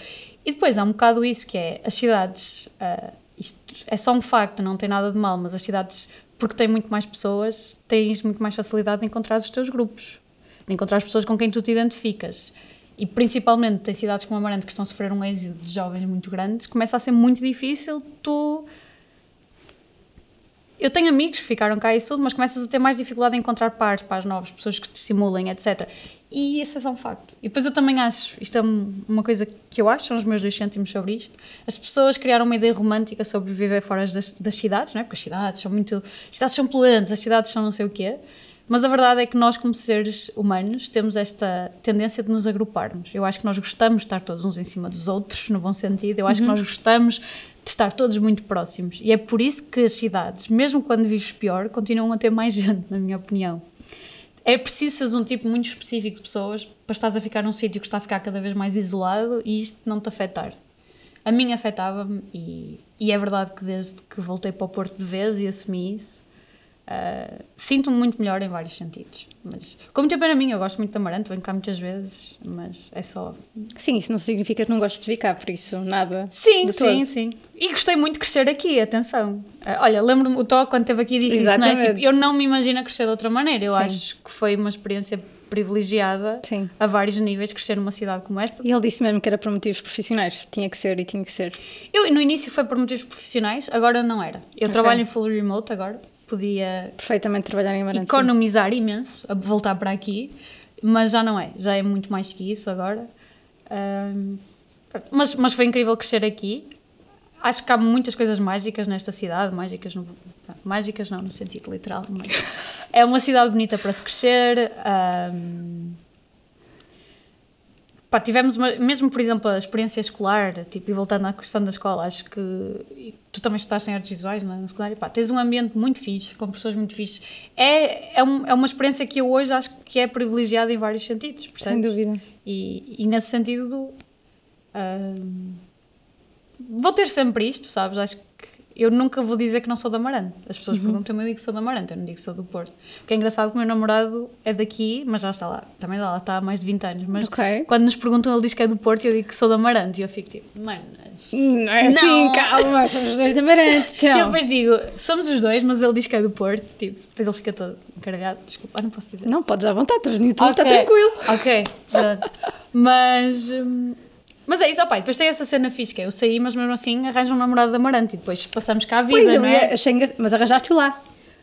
S2: E depois há um bocado isso que é, as cidades, uh, isto é só um facto, não tem nada de mal, mas as cidades, porque têm muito mais pessoas, tens muito mais facilidade de encontrar os teus grupos, de encontrar as pessoas com quem tu te identificas e principalmente tem cidades como Amarante que estão a sofrer um êxito de jovens muito grandes, começa a ser muito difícil tu... Eu tenho amigos que ficaram cá e tudo, mas começas a ter mais dificuldade em encontrar pares, pares novos, pessoas que te estimulem, etc. E isso é só um facto. E depois eu também acho, isto é uma coisa que eu acho, são os meus dois cêntimos sobre isto, as pessoas criaram uma ideia romântica sobre viver fora das, das cidades, não é? Porque as cidades são muito... As cidades são poluentes, as cidades são não sei o quê. Mas a verdade é que nós, como seres humanos, temos esta tendência de nos agruparmos. Eu acho que nós gostamos de estar todos uns em cima dos outros, no bom sentido. Eu acho uhum. que nós gostamos de estar todos muito próximos. E é por isso que as cidades, mesmo quando vives pior, continuam a ter mais gente, na minha opinião. É preciso seres um tipo muito específico de pessoas para estás a ficar num sítio que está a ficar cada vez mais isolado e isto não te afetar. A mim afetava-me e, e é verdade que desde que voltei para o Porto de vez e assumi isso, Uh, Sinto-me muito melhor em vários sentidos. Mas, como tem pena mim, eu gosto muito de Amarante, venho cá muitas vezes, mas é só.
S1: Sim, isso não significa que não gostes de ficar, por isso nada.
S2: Sim, sim, sim. E gostei muito de crescer aqui, atenção. Uh, olha, lembro-me, o Tó, quando esteve aqui, disse Exatamente. isso, não é? Tipo, eu não me imagino a crescer de outra maneira. Eu sim. acho que foi uma experiência privilegiada sim. a vários níveis crescer numa cidade como esta.
S1: E ele disse mesmo que era por motivos profissionais, tinha que ser e tinha que ser.
S2: Eu, no início foi por motivos profissionais, agora não era. Eu okay. trabalho em full remote agora podia
S1: perfeitamente trabalhar em Amarante,
S2: economizar imenso a voltar para aqui, mas já não é, já é muito mais que isso agora. Um, mas, mas foi incrível crescer aqui. Acho que há muitas coisas mágicas nesta cidade, mágicas, no, mágicas não no sentido literal, é uma cidade bonita para se crescer. Um, Pá, tivemos uma, mesmo, por exemplo, a experiência escolar, tipo, e voltando à questão da escola, acho que tu também estás em artes visuais não é? na secundária, pá, tens um ambiente muito fixe, com pessoas muito fixes. É, é, um, é uma experiência que eu hoje acho que é privilegiada em vários sentidos, percebes?
S1: Sem dúvida.
S2: E, e nesse sentido, vou ter sempre isto, sabes? Acho que eu nunca vou dizer que não sou da Amarante. As pessoas uhum. perguntam-me, eu digo que sou da Amarante, eu não digo que sou do Porto. O que é engraçado que o meu namorado é daqui, mas já está lá, também lá está há mais de 20 anos. Mas okay. quando nos perguntam, ele diz que é do Porto e eu digo que sou da Amarante. E eu fico tipo, mano.
S1: Não é assim, calma, somos os dois da Amarante. Então.
S2: E eu depois digo, somos os dois, mas ele diz que é do Porto. Tipo, depois ele fica todo encarregado. Desculpa, não posso dizer.
S1: Não, podes à vontade, estás no YouTube, okay. está tranquilo.
S2: Ok, pronto. mas. Hum, mas é isso, ó pai, depois tem essa cena fixe, que é eu saí, mas mesmo assim arranjo um namorado de Amarante e depois passamos cá a vida, pois, não é?
S1: Achei. Mas arranjaste-o lá.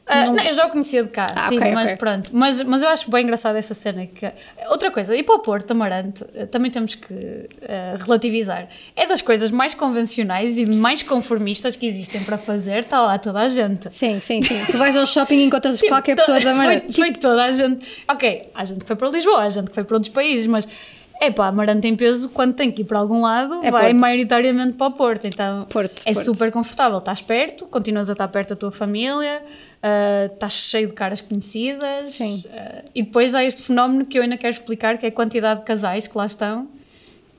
S2: Uh, não... não... eu já o conhecia de cá, ah, sim, okay, mas okay. pronto. Mas, mas eu acho bem engraçada essa cena. Que... Outra coisa, e para o Porto, Amarante, eh, também temos que uh, relativizar. É das coisas mais convencionais e mais conformistas que existem para fazer, está lá toda a gente.
S1: Sim, sim, sim. tu vais ao shopping e encontras tipo, qualquer pessoa da Amarante.
S2: Foi, foi toda a gente. Ok, há gente que foi para Lisboa, há gente que foi para outros países, mas é pá, Amarante tem peso quando tem que ir para algum lado, é vai Porto. maioritariamente para o Porto. Então
S1: Porto,
S2: é
S1: Porto.
S2: super confortável. Estás perto, continuas a estar perto da tua família, uh, estás cheio de caras conhecidas.
S1: Sim. Uh,
S2: e depois há este fenómeno que eu ainda quero explicar, que é a quantidade de casais que lá estão,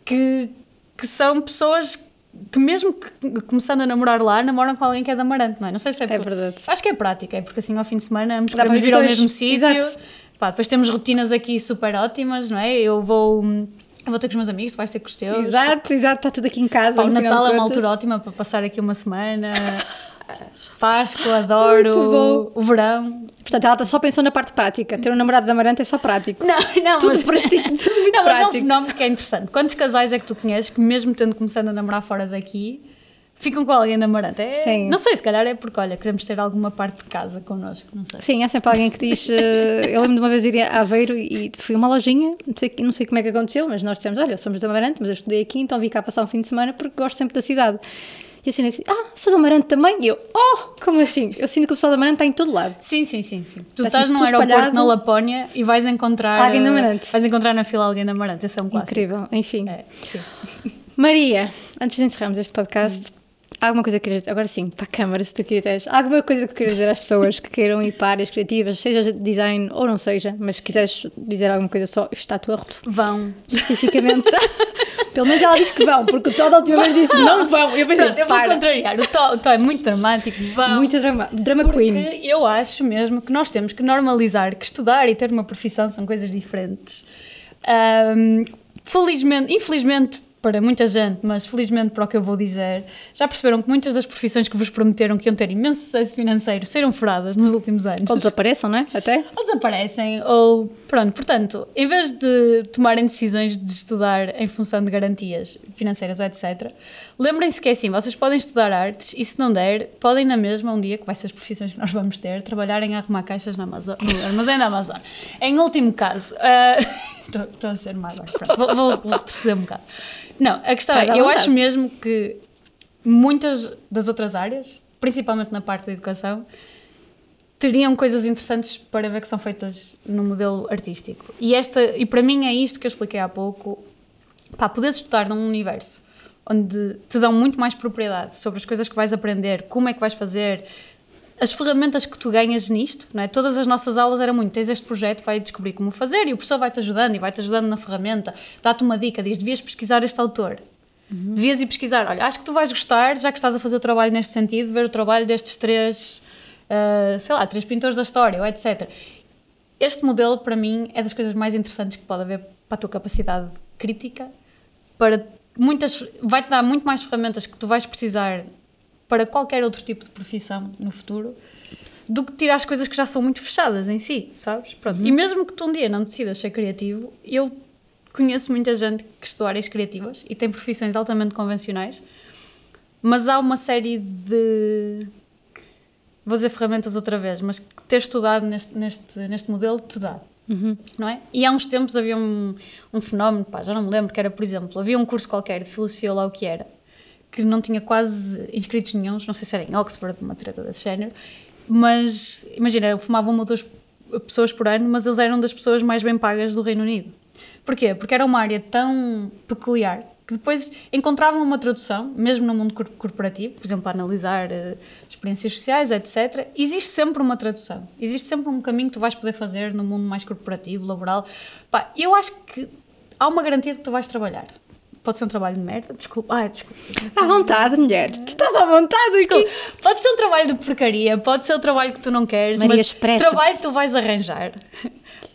S2: que, que são pessoas que mesmo que, começando a namorar lá, namoram com alguém que é de Amarante, não é? Não sei se é,
S1: é verdade.
S2: Acho que é prática, é porque assim ao fim de semana ambos queremos vir ao mesmo sítio. Pá, depois temos rotinas aqui super ótimas, não é? Eu vou. Vou ter com os meus amigos, vais ter com os teus.
S1: Exato, exato, está tudo aqui em casa.
S2: Pá, o Natal é uma altura ótima para passar aqui uma semana. Páscoa, adoro o verão.
S1: Portanto, ela só pensou na parte prática. Ter um namorado de amarante é só prático.
S2: Não, não,
S1: Tudo
S2: mas,
S1: prático, tudo muito
S2: não, mas é um
S1: prático.
S2: fenómeno que é interessante. Quantos casais é que tu conheces que, mesmo tendo começado a namorar fora daqui, ficam com alguém amarante? É,
S1: Sim.
S2: Não sei, se calhar é porque, olha, queremos ter alguma parte de casa connosco, não sei.
S1: Sim, há sempre alguém que diz. eh, eu lembro de uma vez ir a Aveiro e fui a uma lojinha, não sei, não sei como é que aconteceu, mas nós dissemos: Olha, somos de Amarante, mas eu estudei aqui, então vim cá passar um fim de semana porque gosto sempre da cidade. E a senhora disse: Ah, sou de Amarante também? E eu: Oh, como assim? Eu sinto que o pessoal de Amarante está em todo lado.
S2: Sim, sim, sim, sim. Tu
S1: Está
S2: estás
S1: assim
S2: num aeroporto na Lapónia e vais encontrar
S1: Alguém
S2: eh,
S1: Amarante.
S2: Vais encontrar na fila alguém de Amarante, esse é um clássico.
S1: Incrível, enfim.
S2: É.
S1: Maria, antes de encerrarmos este podcast, alguma coisa que queiras dizer? Agora sim, para a câmara, se tu quiseres. Há alguma coisa que queiras dizer às pessoas que queiram ir para áreas criativas, seja de design ou não seja, mas se quiseres dizer alguma coisa só, está torto.
S2: Vão.
S1: especificamente. Pelo menos ela diz que vão, porque o Todd a última vez disse não vão. Eu pensei,
S2: Pronto, eu vou
S1: para.
S2: contrariar. O Tó, o Tó é muito dramático. Vão.
S1: Muito drama, drama
S2: Porque
S1: queen.
S2: eu acho mesmo que nós temos que normalizar que estudar e ter uma profissão são coisas diferentes. Ahm, felizmente, infelizmente para muita gente, mas felizmente para o que eu vou dizer, já perceberam que muitas das profissões que vos prometeram que iam ter imenso sucesso financeiro serão furadas nos últimos anos.
S1: Ou desapareçam, não é? Até?
S2: Ou desaparecem, ou pronto. Portanto, em vez de tomarem decisões de estudar em função de garantias financeiras ou etc., lembrem-se que é assim: vocês podem estudar artes e, se não der, podem na mesma, um dia, que vai ser as profissões que nós vamos ter, trabalhar em arrumar caixas na Amazon, no armazém da Amazon. Em último caso, ah, estou a ser má vou, vou, vou retroceder um bocado. Não, a questão
S1: Faz
S2: é, eu
S1: vontade.
S2: acho mesmo que muitas das outras áreas, principalmente na parte da educação, teriam coisas interessantes para ver que são feitas no modelo artístico. E, esta, e para mim é isto que eu expliquei há pouco. Pá, poderes estudar num universo onde te dão muito mais propriedade sobre as coisas que vais aprender, como é que vais fazer, as ferramentas que tu ganhas nisto, não é? Todas as nossas aulas era muito, tens este projeto, vai descobrir como fazer e o professor vai-te ajudando e vai-te ajudando na ferramenta, dá-te uma dica, diz, devias pesquisar este autor. Devias ir pesquisar, olha, acho que tu vais gostar, já que estás a fazer o trabalho neste sentido, ver o trabalho destes três, ah, sei lá, três pintores da história, ou etc. Este modelo, para mim, é das coisas mais interessantes que pode haver para a tua capacidade crítica, para muitas, vai-te dar muito mais ferramentas que tu vais precisar para qualquer outro tipo de profissão no futuro, do que tirar as coisas que já são muito fechadas em si, sabes? Pronto. E mesmo que tu um dia não decidas ser criativo, eu conheço muita gente que estuda áreas criativas e tem profissões altamente convencionais, mas há uma série de. Vou dizer ferramentas outra vez, mas que ter estudado neste, neste, neste modelo te dá. Não é? E há uns tempos havia um, um fenómeno, pá, já não me lembro, que era, por exemplo, havia um curso qualquer de filosofia ou lá o que era, que não tinha quase inscritos nenhums, não sei se era em Oxford, uma treta desse género, mas imagina, fumavam uma ou duas pessoas por ano, mas eles eram das pessoas mais bem pagas do Reino Unido. Porquê? Porque era uma área tão peculiar que depois encontravam uma tradução, mesmo no mundo cor- corporativo, por exemplo, para analisar eh, experiências sociais, etc. Existe sempre uma tradução, existe sempre um caminho que tu vais poder fazer no mundo mais corporativo, laboral. Pá, eu acho que há uma garantia de que tu vais trabalhar. Pode ser um trabalho de merda, desculpa. Ai, desculpa.
S1: À vontade, mulher. Tu estás à vontade aqui.
S2: Pode ser um trabalho de porcaria, pode ser o trabalho que tu não queres,
S1: Maria,
S2: mas trabalho que tu vais arranjar.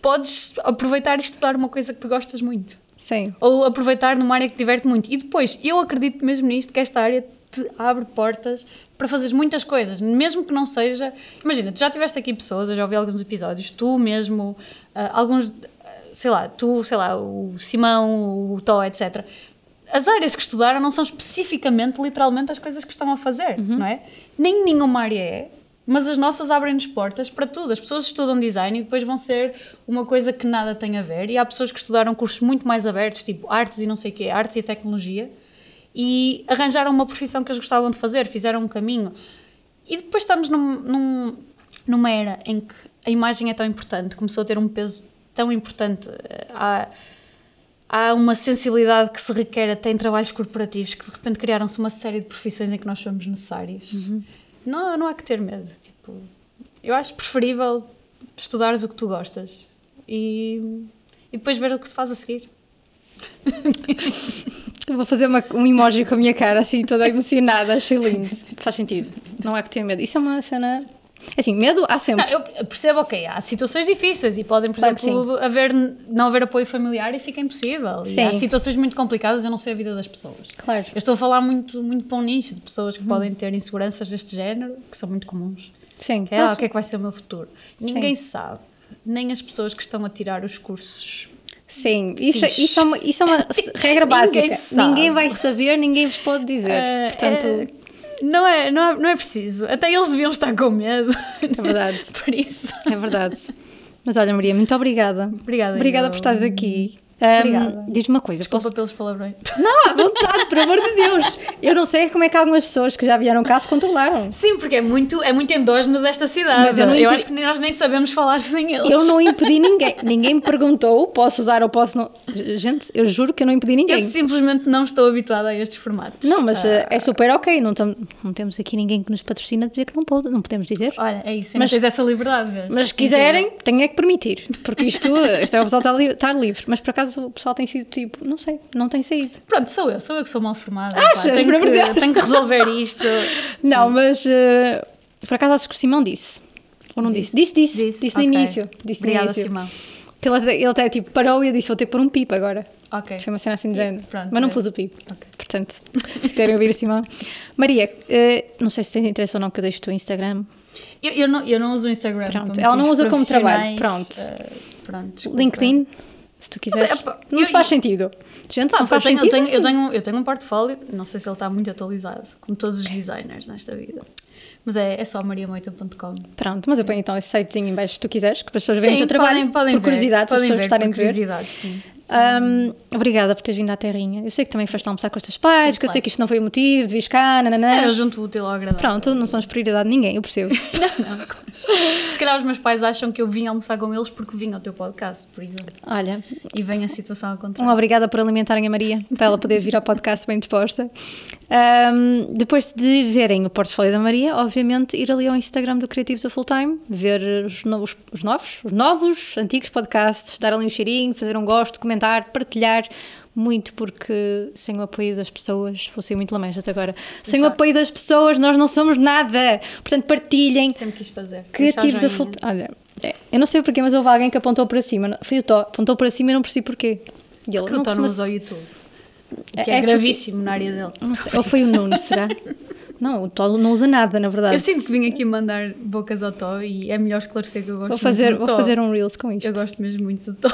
S2: Podes aproveitar e estudar uma coisa que tu gostas muito.
S1: Sim.
S2: Ou aproveitar numa área que te diverte muito. E depois, eu acredito mesmo nisto, que esta área te abre portas para fazeres muitas coisas, mesmo que não seja... Imagina, tu já tiveste aqui pessoas, eu já ouvi alguns episódios, tu mesmo, ah, alguns, ah, sei lá, tu, sei lá, o Simão, o Tó, etc., as áreas que estudaram não são especificamente, literalmente, as coisas que estão a fazer, não é? Nem nenhuma área é, mas as nossas abrem-nos portas para tudo. As pessoas estudam design e depois vão ser uma coisa que nada tem a ver. E há pessoas que estudaram cursos muito mais abertos, tipo artes e não sei o quê, artes e tecnologia, e arranjaram uma profissão que eles gostavam de fazer, fizeram um caminho. E depois estamos num, num- numa era em que a imagem é tão importante, começou a ter um peso tão importante. eh, Há, há uma sensibilidade que se requer até em trabalhos corporativos que de repente criaram-se uma série de profissões em que nós somos necessários. Não, não há que ter medo. Tipo, eu acho preferível estudares o que tu gostas e, e depois ver o que se faz a seguir.
S1: Vou fazer uma- um emoji com a minha cara assim, toda emocionada. Achei lindo. Faz sentido. Não há que ter medo. Isso é uma cena Assim, medo há sempre.
S2: Não, eu percebo, ok, há situações difíceis e podem, por
S1: Claro
S2: exemplo, haver, não haver apoio familiar e fica impossível. E
S1: Sim.
S2: há situações muito complicadas, eu não sei a vida das pessoas.
S1: Claro.
S2: Eu estou a falar muito, muito para um nicho de pessoas que podem ter inseguranças deste género, que são muito comuns.
S1: Sim.
S2: Que é, ah, o que é que vai ser o meu futuro?
S1: Sim.
S2: Ninguém sabe. Nem as pessoas que estão a tirar os cursos.
S1: Sim, isso,
S2: Fixe.
S1: isso, é uma, isso é uma regra básica.
S2: Ninguém.
S1: Ninguém vai saber, ninguém vos pode dizer.
S2: Eh,
S1: Portanto,
S2: é- não, é, não, é, não é preciso. Até eles deviam estar com medo.
S1: é verdade.
S2: por isso.
S1: É verdade. Mas olha, Maria, muito obrigada.
S2: Obrigada.
S1: Obrigada
S2: eu.
S1: por estares aqui.
S2: Obrigada.
S1: Diz-me uma coisa,
S2: Desculpa
S1: posso...
S2: pelos palavrões.
S1: Não, à vontade, por amor de Deus. Eu não sei como é que algumas pessoas que já vieram cá se controlaram.
S2: Sim, porque é muito, é muito endógeno desta cidade.
S1: Mas eu não enti-
S2: acho que nós nem sabemos falar sem eles.
S1: Eu não impedi ninguém. Ninguém me perguntou, posso usar ou posso não. Gente, eu juro que eu não impedi
S2: Eu
S1: ninguém.
S2: simplesmente não estou habituada a estes formatos.
S1: Não, mas
S2: Ah,
S1: eh, é super ok. Não, tam- não temos aqui ninguém que nos patrocina a dizer que não pode, não podemos dizer.
S2: Olha, é isso.
S1: Mas-
S2: tens essa liberdade, vês?
S1: Mas se quiserem, têm é que permitir. Porque isto, isto é o pessoal estar livre. Mas por acaso o pessoal tem sido tipo, não sei, não tem saído.
S2: Pronto, sou eu. Sou eu que sou mal formada.
S1: Achas?
S2: pá. Tenho,
S1: Por de
S2: que,
S1: Deus.
S2: tenho que resolver isto.
S1: Não, mas eh, por acaso acho que o Simão disse. Ou não disse? Disse, disse. Disse, no
S2: ok.
S1: início. Disse
S2: Obrigada,
S1: no início.
S2: Simão.
S1: Que ele, até- ele até tipo parou e eu disse: vou ter que pôr um pip agora.
S2: Ok.
S1: Foi uma cena assim de género.
S2: Pronto,
S1: mas não
S2: é.
S1: pus o pip.
S2: Ok.
S1: Portanto, se quiserem ouvir o Simão. Maria, eh, não sei se tens interesse ou não que eu deixe o teu Instagram.
S2: Eu, eu, não, eu não uso o Instagram.
S1: Pronto, ela não usa como trabalho. Pronto.
S2: Eh, pronto.
S1: LinkedIn, se tu quiseres.
S2: Mas, epá,
S1: não
S2: eu-
S1: te faz sentido. Gente,
S2: Pá,
S1: não faz
S2: eu, tenho, eu,
S1: sentido.
S2: tenho, eu, tenho, eu tenho um portfólio, não sei se ele está muito atualizado, como todos os designers nesta vida. Mas é, é só mariamoita.com.
S1: Pronto, mas eu ponho então esse sitezinho em baixo se tu quiseres, que as pessoas verem o teu trabalho.
S2: podem, podem
S1: por
S2: ver,
S1: curiosidade, se as
S2: podem
S1: pessoas
S2: ver,
S1: gostarem
S2: por
S1: de ver.
S2: curiosidade, sim.
S1: Ahm, obrigada por teres vindo à terrinha. Eu sei que também foste almoçar com os teus pais,
S2: Sim,
S1: que eu sei
S2: claro.
S1: que isto não foi o motivo de vir cá, nananã.
S2: É, eu junto o útil ao agradável.
S1: Pronto, não somos prioridade de ninguém, eu percebo.
S2: Se calhar os meus pais acham que eu vim almoçar com eles porque vim ao teu podcast, por exemplo.
S1: Olha,
S2: E vem a situação ao
S1: um
S2: contrário.
S1: obrigada por alimentarem a Maria, para ela poder vir ao podcast bem disposta. Ahm, depois de verem o portfólio da Maria, obviamente ir ali ao Instagram do Creativos a Full Time, ver os novos, os novos, os novos, antigos podcasts, dar ali um cheirinho, fazer um gosto, comentar, partilhar. Muito porque sem o apoio das pessoas, vou ser muito lamesta agora, sem o
S2: Exato.
S1: apoio das pessoas nós não somos nada. Portanto, partilhem,
S2: Sempre quis fazer.
S1: Criativos a. Olha, é, eu não sei porquê, mas houve alguém que apontou para cima. Foi o Tó, apontou para cima e não percebi porquê. E ele
S2: Que
S1: não
S2: o Tó não usa o YouTube. O
S1: É-
S2: que
S1: é
S2: é, gravíssimo na área dele.
S1: Ou foi o Nuno, será? Não, o Tó não usa nada, na verdade.
S2: Eu sinto que vim aqui mandar bocas ao Tó e é melhor esclarecer que eu gosto
S1: Vou
S2: muito
S1: fazer, vou fazer um Reels com isto.
S2: Eu gosto mesmo muito do Tó.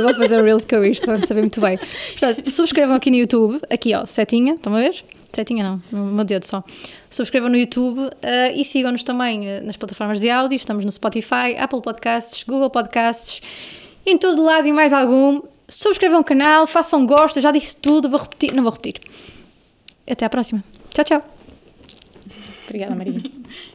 S1: Vou fazer um Reels com isto, vamos saber muito bem. Portanto, subscrevam aqui no YouTube, aqui ó, setinha, estão a ver? Setinha não, meu dedo só. Subscrevam no YouTube eh, e sigam-nos também eh, nas plataformas de áudio. Estamos no Spotify, Apple Podcasts, Google Podcasts, em todo lado e mais algum. Subscrevam o canal, façam gosto, já disse tudo, vou repetir, não vou repetir. Até à próxima. Tchau, tchau. Obrigada, Maria.